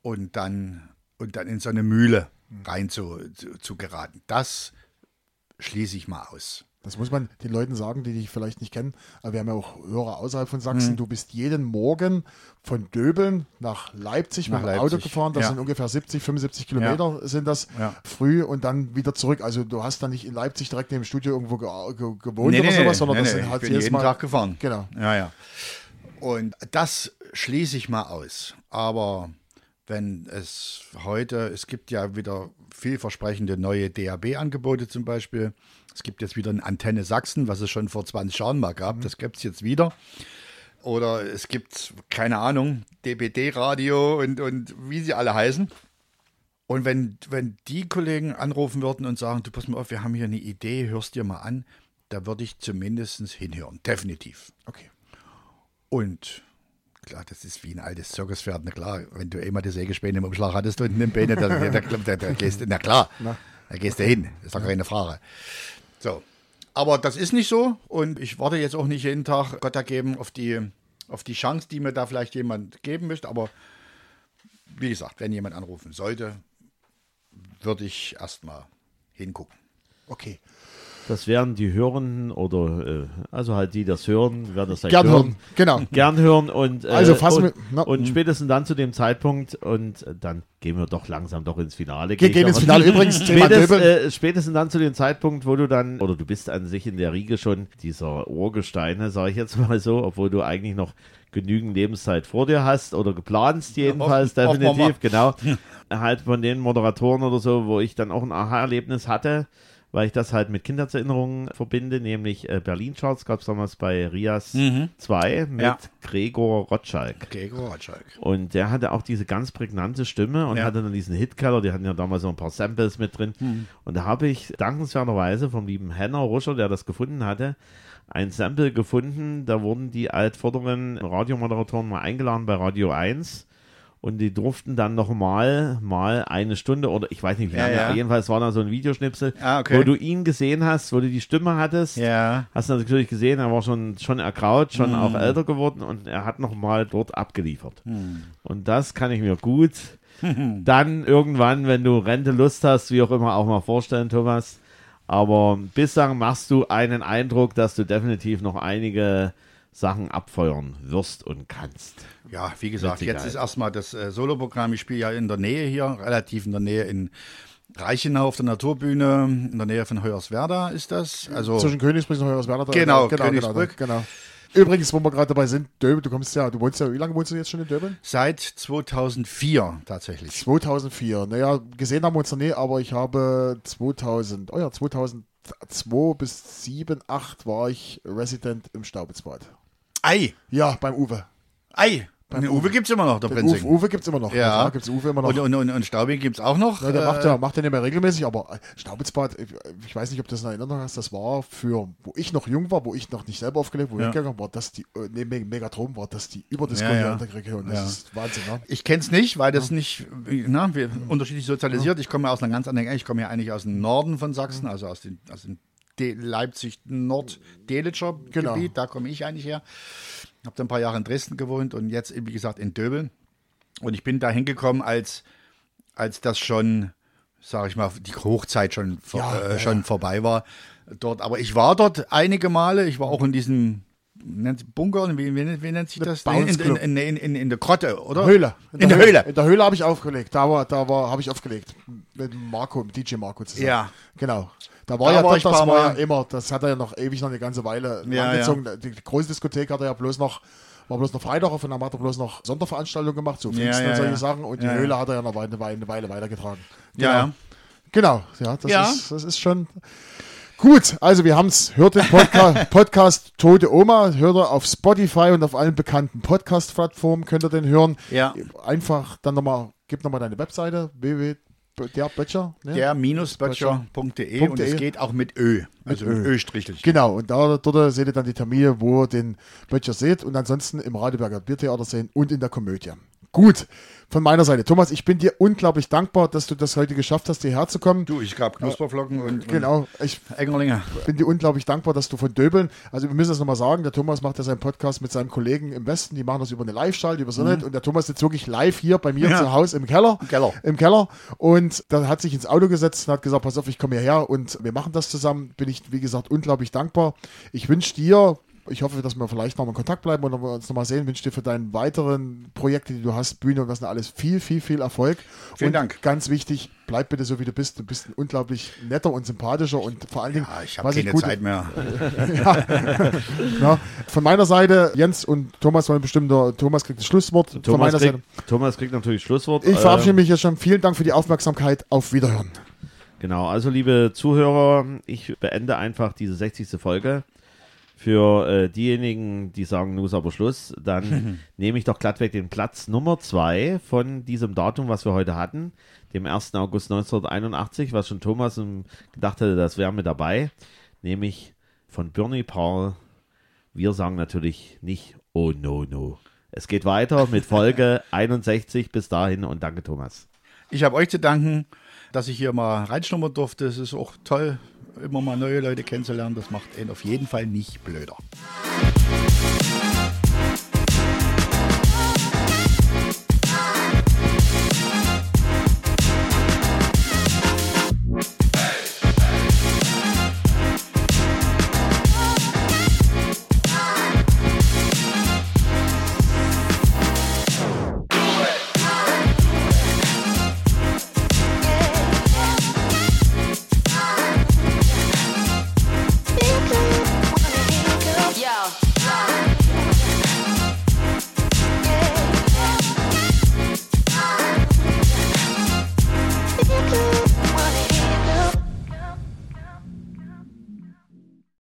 und dann, und dann in so eine Mühle rein zu, zu, zu geraten. Das schließe ich mal aus. Das muss man den Leuten sagen, die dich vielleicht nicht kennen. Aber wir haben ja auch Hörer außerhalb von Sachsen. Mhm. Du bist jeden Morgen von Döbeln nach Leipzig Nach mit dem Auto gefahren. Das ja. sind ungefähr 70, 75 Kilometer sind das Ja. früh und dann wieder zurück. Also du hast dann nicht in Leipzig direkt neben dem Studio irgendwo ge ge gewohnt Nee, oder nee, sowas, nee, sondern das sind halt ich bin jeden Mal Tag gefahren. Genau. Ja, ja. Und das schließe ich mal aus. Aber wenn es heute, es gibt ja wieder vielversprechende neue DAB-Angebote zum Beispiel. Es gibt jetzt wieder eine Antenne Sachsen, was es schon vor 20 Jahren mal gab. Das gibt es jetzt wieder. Oder es gibt, keine Ahnung, DBD-Radio und, und wie sie alle heißen. Und wenn, wenn die Kollegen anrufen würden und sagen, du pass mal auf, wir haben hier eine Idee, hörst dir mal an, da würde ich zumindest hinhören. Definitiv. Okay. Und klar, das ist wie ein altes Zirkuspferd. Na klar, wenn du immer die Sägespäne im Umschlag hattest und eine Beine, da, da, da, da, gehst du, na klar, da gehst du hin. ist doch keine Frage. So. Aber das ist nicht so und ich warte jetzt auch nicht jeden Tag Gott ergeben auf die, auf die Chance, die mir da vielleicht jemand geben möchte. Aber wie gesagt, wenn jemand anrufen sollte, würde ich erstmal hingucken. Okay. Das werden die Hörenden oder äh, also halt die, die das hören, werden das halt Gern hören. Genau. Gern hören und, äh, Also fassen und, wir- und spätestens dann zu dem Zeitpunkt und äh, dann gehen wir doch langsam doch ins Finale. Ich gehen ins Finale. Übrigens, Spätest, äh, spätestens dann zu dem Zeitpunkt, wo du dann, oder du bist an sich in der Riege schon dieser Urgesteine, sage ich jetzt mal so, obwohl du eigentlich noch genügend Lebenszeit vor dir hast oder geplanst jedenfalls, wir definitiv, genau. <laughs> halt von den Moderatoren oder so, wo ich dann auch ein Aha-Erlebnis hatte, weil ich das halt mit Kindheitserinnerungen verbinde, nämlich äh, Berlin-Charts gab es damals bei Rias 2 mit Mhm. Ja. Gregor Rotschalk. Gregor Rotschalk. Und der hatte auch diese ganz prägnante Stimme und Ja. hatte dann diesen Hitkeller, die hatten ja damals so ein paar Samples mit drin. Hm. Und da habe ich dankenswerterweise vom lieben Henner Ruscher, der das gefunden hatte, ein Sample gefunden. Da wurden die altvorderen Radiomoderatoren mal eingeladen bei Radio 1 und die durften dann nochmal mal eine Stunde oder ich weiß nicht wie Ja, lange, ja. aber jedenfalls war da so ein Videoschnipsel, Ah, okay. wo du ihn gesehen hast, wo du die Stimme hattest. Ja. Hast du natürlich gesehen, er war schon, schon ergraut, schon Hm. auch älter geworden und er hat nochmal dort abgeliefert. Hm. Und das kann ich mir gut <laughs> dann irgendwann, wenn du Rente Lust hast, wie auch immer, auch mal vorstellen, Thomas. Aber bislang machst du einen Eindruck, dass du definitiv noch einige Sachen abfeuern wirst und kannst. Ja, wie gesagt, jetzt ist erstmal das äh, Soloprogramm. Ich spiele ja in der Nähe hier, relativ in der Nähe in Reichenau auf der Naturbühne, in der Nähe von Hoyerswerda ist das. Also Zwischen Königsbrück und Hoyerswerda. da- Genau, genau, Königsbrück. Genau, genau. Übrigens, wo wir gerade dabei sind, Döbel, du kommst ja, du wohnst ja, wie lange wohnst du jetzt schon in Döbeln? seit 2004 tatsächlich. 2004. Naja, gesehen haben wir uns noch nie, aber ich habe 2000, oh ja, 2002 bis 7, 8 war ich Resident im Staubitzbad. Ei, Ja, beim Uwe. Ei. Den Uwe gibt es immer noch, der Den Uwe, Prinzing. Uwe gibt es immer noch. Ja. Da gibt es Uwe immer noch. Und, und, und, und Staubing gibt es auch noch. Ja, der Äh, macht ja, macht den nicht mehr regelmäßig, aber äh, Staubitzbad, ich, weiß nicht, ob du das in Erinnerung hast, das war für, wo ich noch jung war, wo ich noch nicht selber aufgelegt, wo Ja. ich gegangen war, das die, äh, neben Megatron war das die Überdisco Ja, ja. der Region. Das Ja. ist Wahnsinn, ne? Ich kenne es nicht, weil das nicht, na, wir unterschiedlich sozialisiert. Ich komme ja aus einer ganz anderen, ich komme ja eigentlich aus dem Norden von Sachsen, also aus dem, aus dem De Leipzig Nord-Delitscher Genau. Da komme ich eigentlich her. Habe dann ein paar Jahre in Dresden gewohnt und jetzt, wie gesagt, in Döbeln. Und ich bin da hingekommen, als, als das schon, sage ich mal, die Hochzeit schon, vor, Ja, äh, ja, schon vorbei war dort. Aber ich war dort einige Male. Ich war auch in diesem nennt Bunker, wie, wie, wie nennt sich das? In, in, in, in, der Grotte, oder? Höhle. In der Höhle. In der Höhle habe ich aufgelegt. Da war, da war, habe ich aufgelegt. Mit Marco, mit DJ Marco zusammen. Ja. Genau. Da war Da ja war das paar war ja immer, das hat er ja noch ewig noch eine ganze Weile Ja, angezogen. Die große Diskothek hat er ja bloß noch, war bloß noch Freitag und dann hat er bloß noch Sonderveranstaltungen gemacht, so Pfingsten ja, und solche ja. Sachen. Und die Ja, ja. Höhle hat er ja noch eine Weile, eine Weile weitergetragen. Ja, ja. Genau, ja, das, Ja. Ist, das ist schon gut. Also wir haben es, hört den Podca <laughs> Podcast Tote Oma, hört er auf Spotify und auf allen bekannten Podcast-Plattformen, könnt ihr den hören. Ja. Einfach dann nochmal, gib nochmal deine Webseite, www.derböttcher. Ne? Der-böttcher.de und es geht auch mit Ö. Also mit Ö. Genau, und da, dort seht ihr dann die Termine, wo ihr den Böttcher seht und ansonsten im Radeberger Biertheater sehen und in der Komödie. Gut, von meiner Seite. Thomas, ich bin dir unglaublich dankbar, dass du das heute geschafft hast, hierher zu kommen. Du, ich gab Knusperflocken und, Genau, ich und Engerlinge. bin dir unglaublich dankbar, dass du von Döbeln, also wir müssen das nochmal sagen, der Thomas macht ja seinen Podcast mit seinem Kollegen im Westen, die machen das über eine Live-Schalt, über Internet und der Thomas sitzt wirklich live hier bei mir Mhm. Ja. zu Hause im Keller. Im Keller. Im Keller und dann hat sich ins Auto gesetzt und hat gesagt, pass auf, ich komme hierher und wir machen das zusammen. Bin ich, wie gesagt, unglaublich dankbar. Ich wünsche dir, ich hoffe, dass wir vielleicht noch mal in Kontakt bleiben und wir uns noch mal sehen. Wünsche dir für deine weiteren Projekte, die du hast, Bühne und was denn alles, viel, viel, viel Erfolg. Vielen und Dank. Ganz wichtig, bleib bitte so, wie du bist. Du bist ein unglaublich netter und sympathischer und vor allen Dingen, Ah, ich habe was ich keine gut, Zeit mehr. <laughs> ja, von meiner Seite, Jens und Thomas wollen bestimmt, der Thomas kriegt das Schlusswort. von Thomas meiner Seite. kriegt, Thomas kriegt natürlich Schlusswort. Ich verabschiede Ähm, mich jetzt schon. Vielen Dank für die Aufmerksamkeit. Auf Wiederhören. Genau, also liebe Zuhörer, ich beende einfach diese 60. Folge. Für äh, diejenigen, die sagen, nun ist aber Schluss, dann <laughs> nehme ich doch glattweg den Platz Nummer 2 von diesem Datum, was wir heute hatten, dem 1. August 1981, was schon Thomas gedacht hätte, das wäre mit dabei, nämlich von Bernie Paul. Wir sagen natürlich nicht, oh no, no. Es geht weiter mit Folge <laughs> 61. Bis dahin und danke, Thomas. Ich habe euch zu danken, dass ich hier mal reinschnummern durfte. Es ist auch toll, immer mal neue Leute kennenzulernen. Das macht einen auf jeden Fall nicht blöder.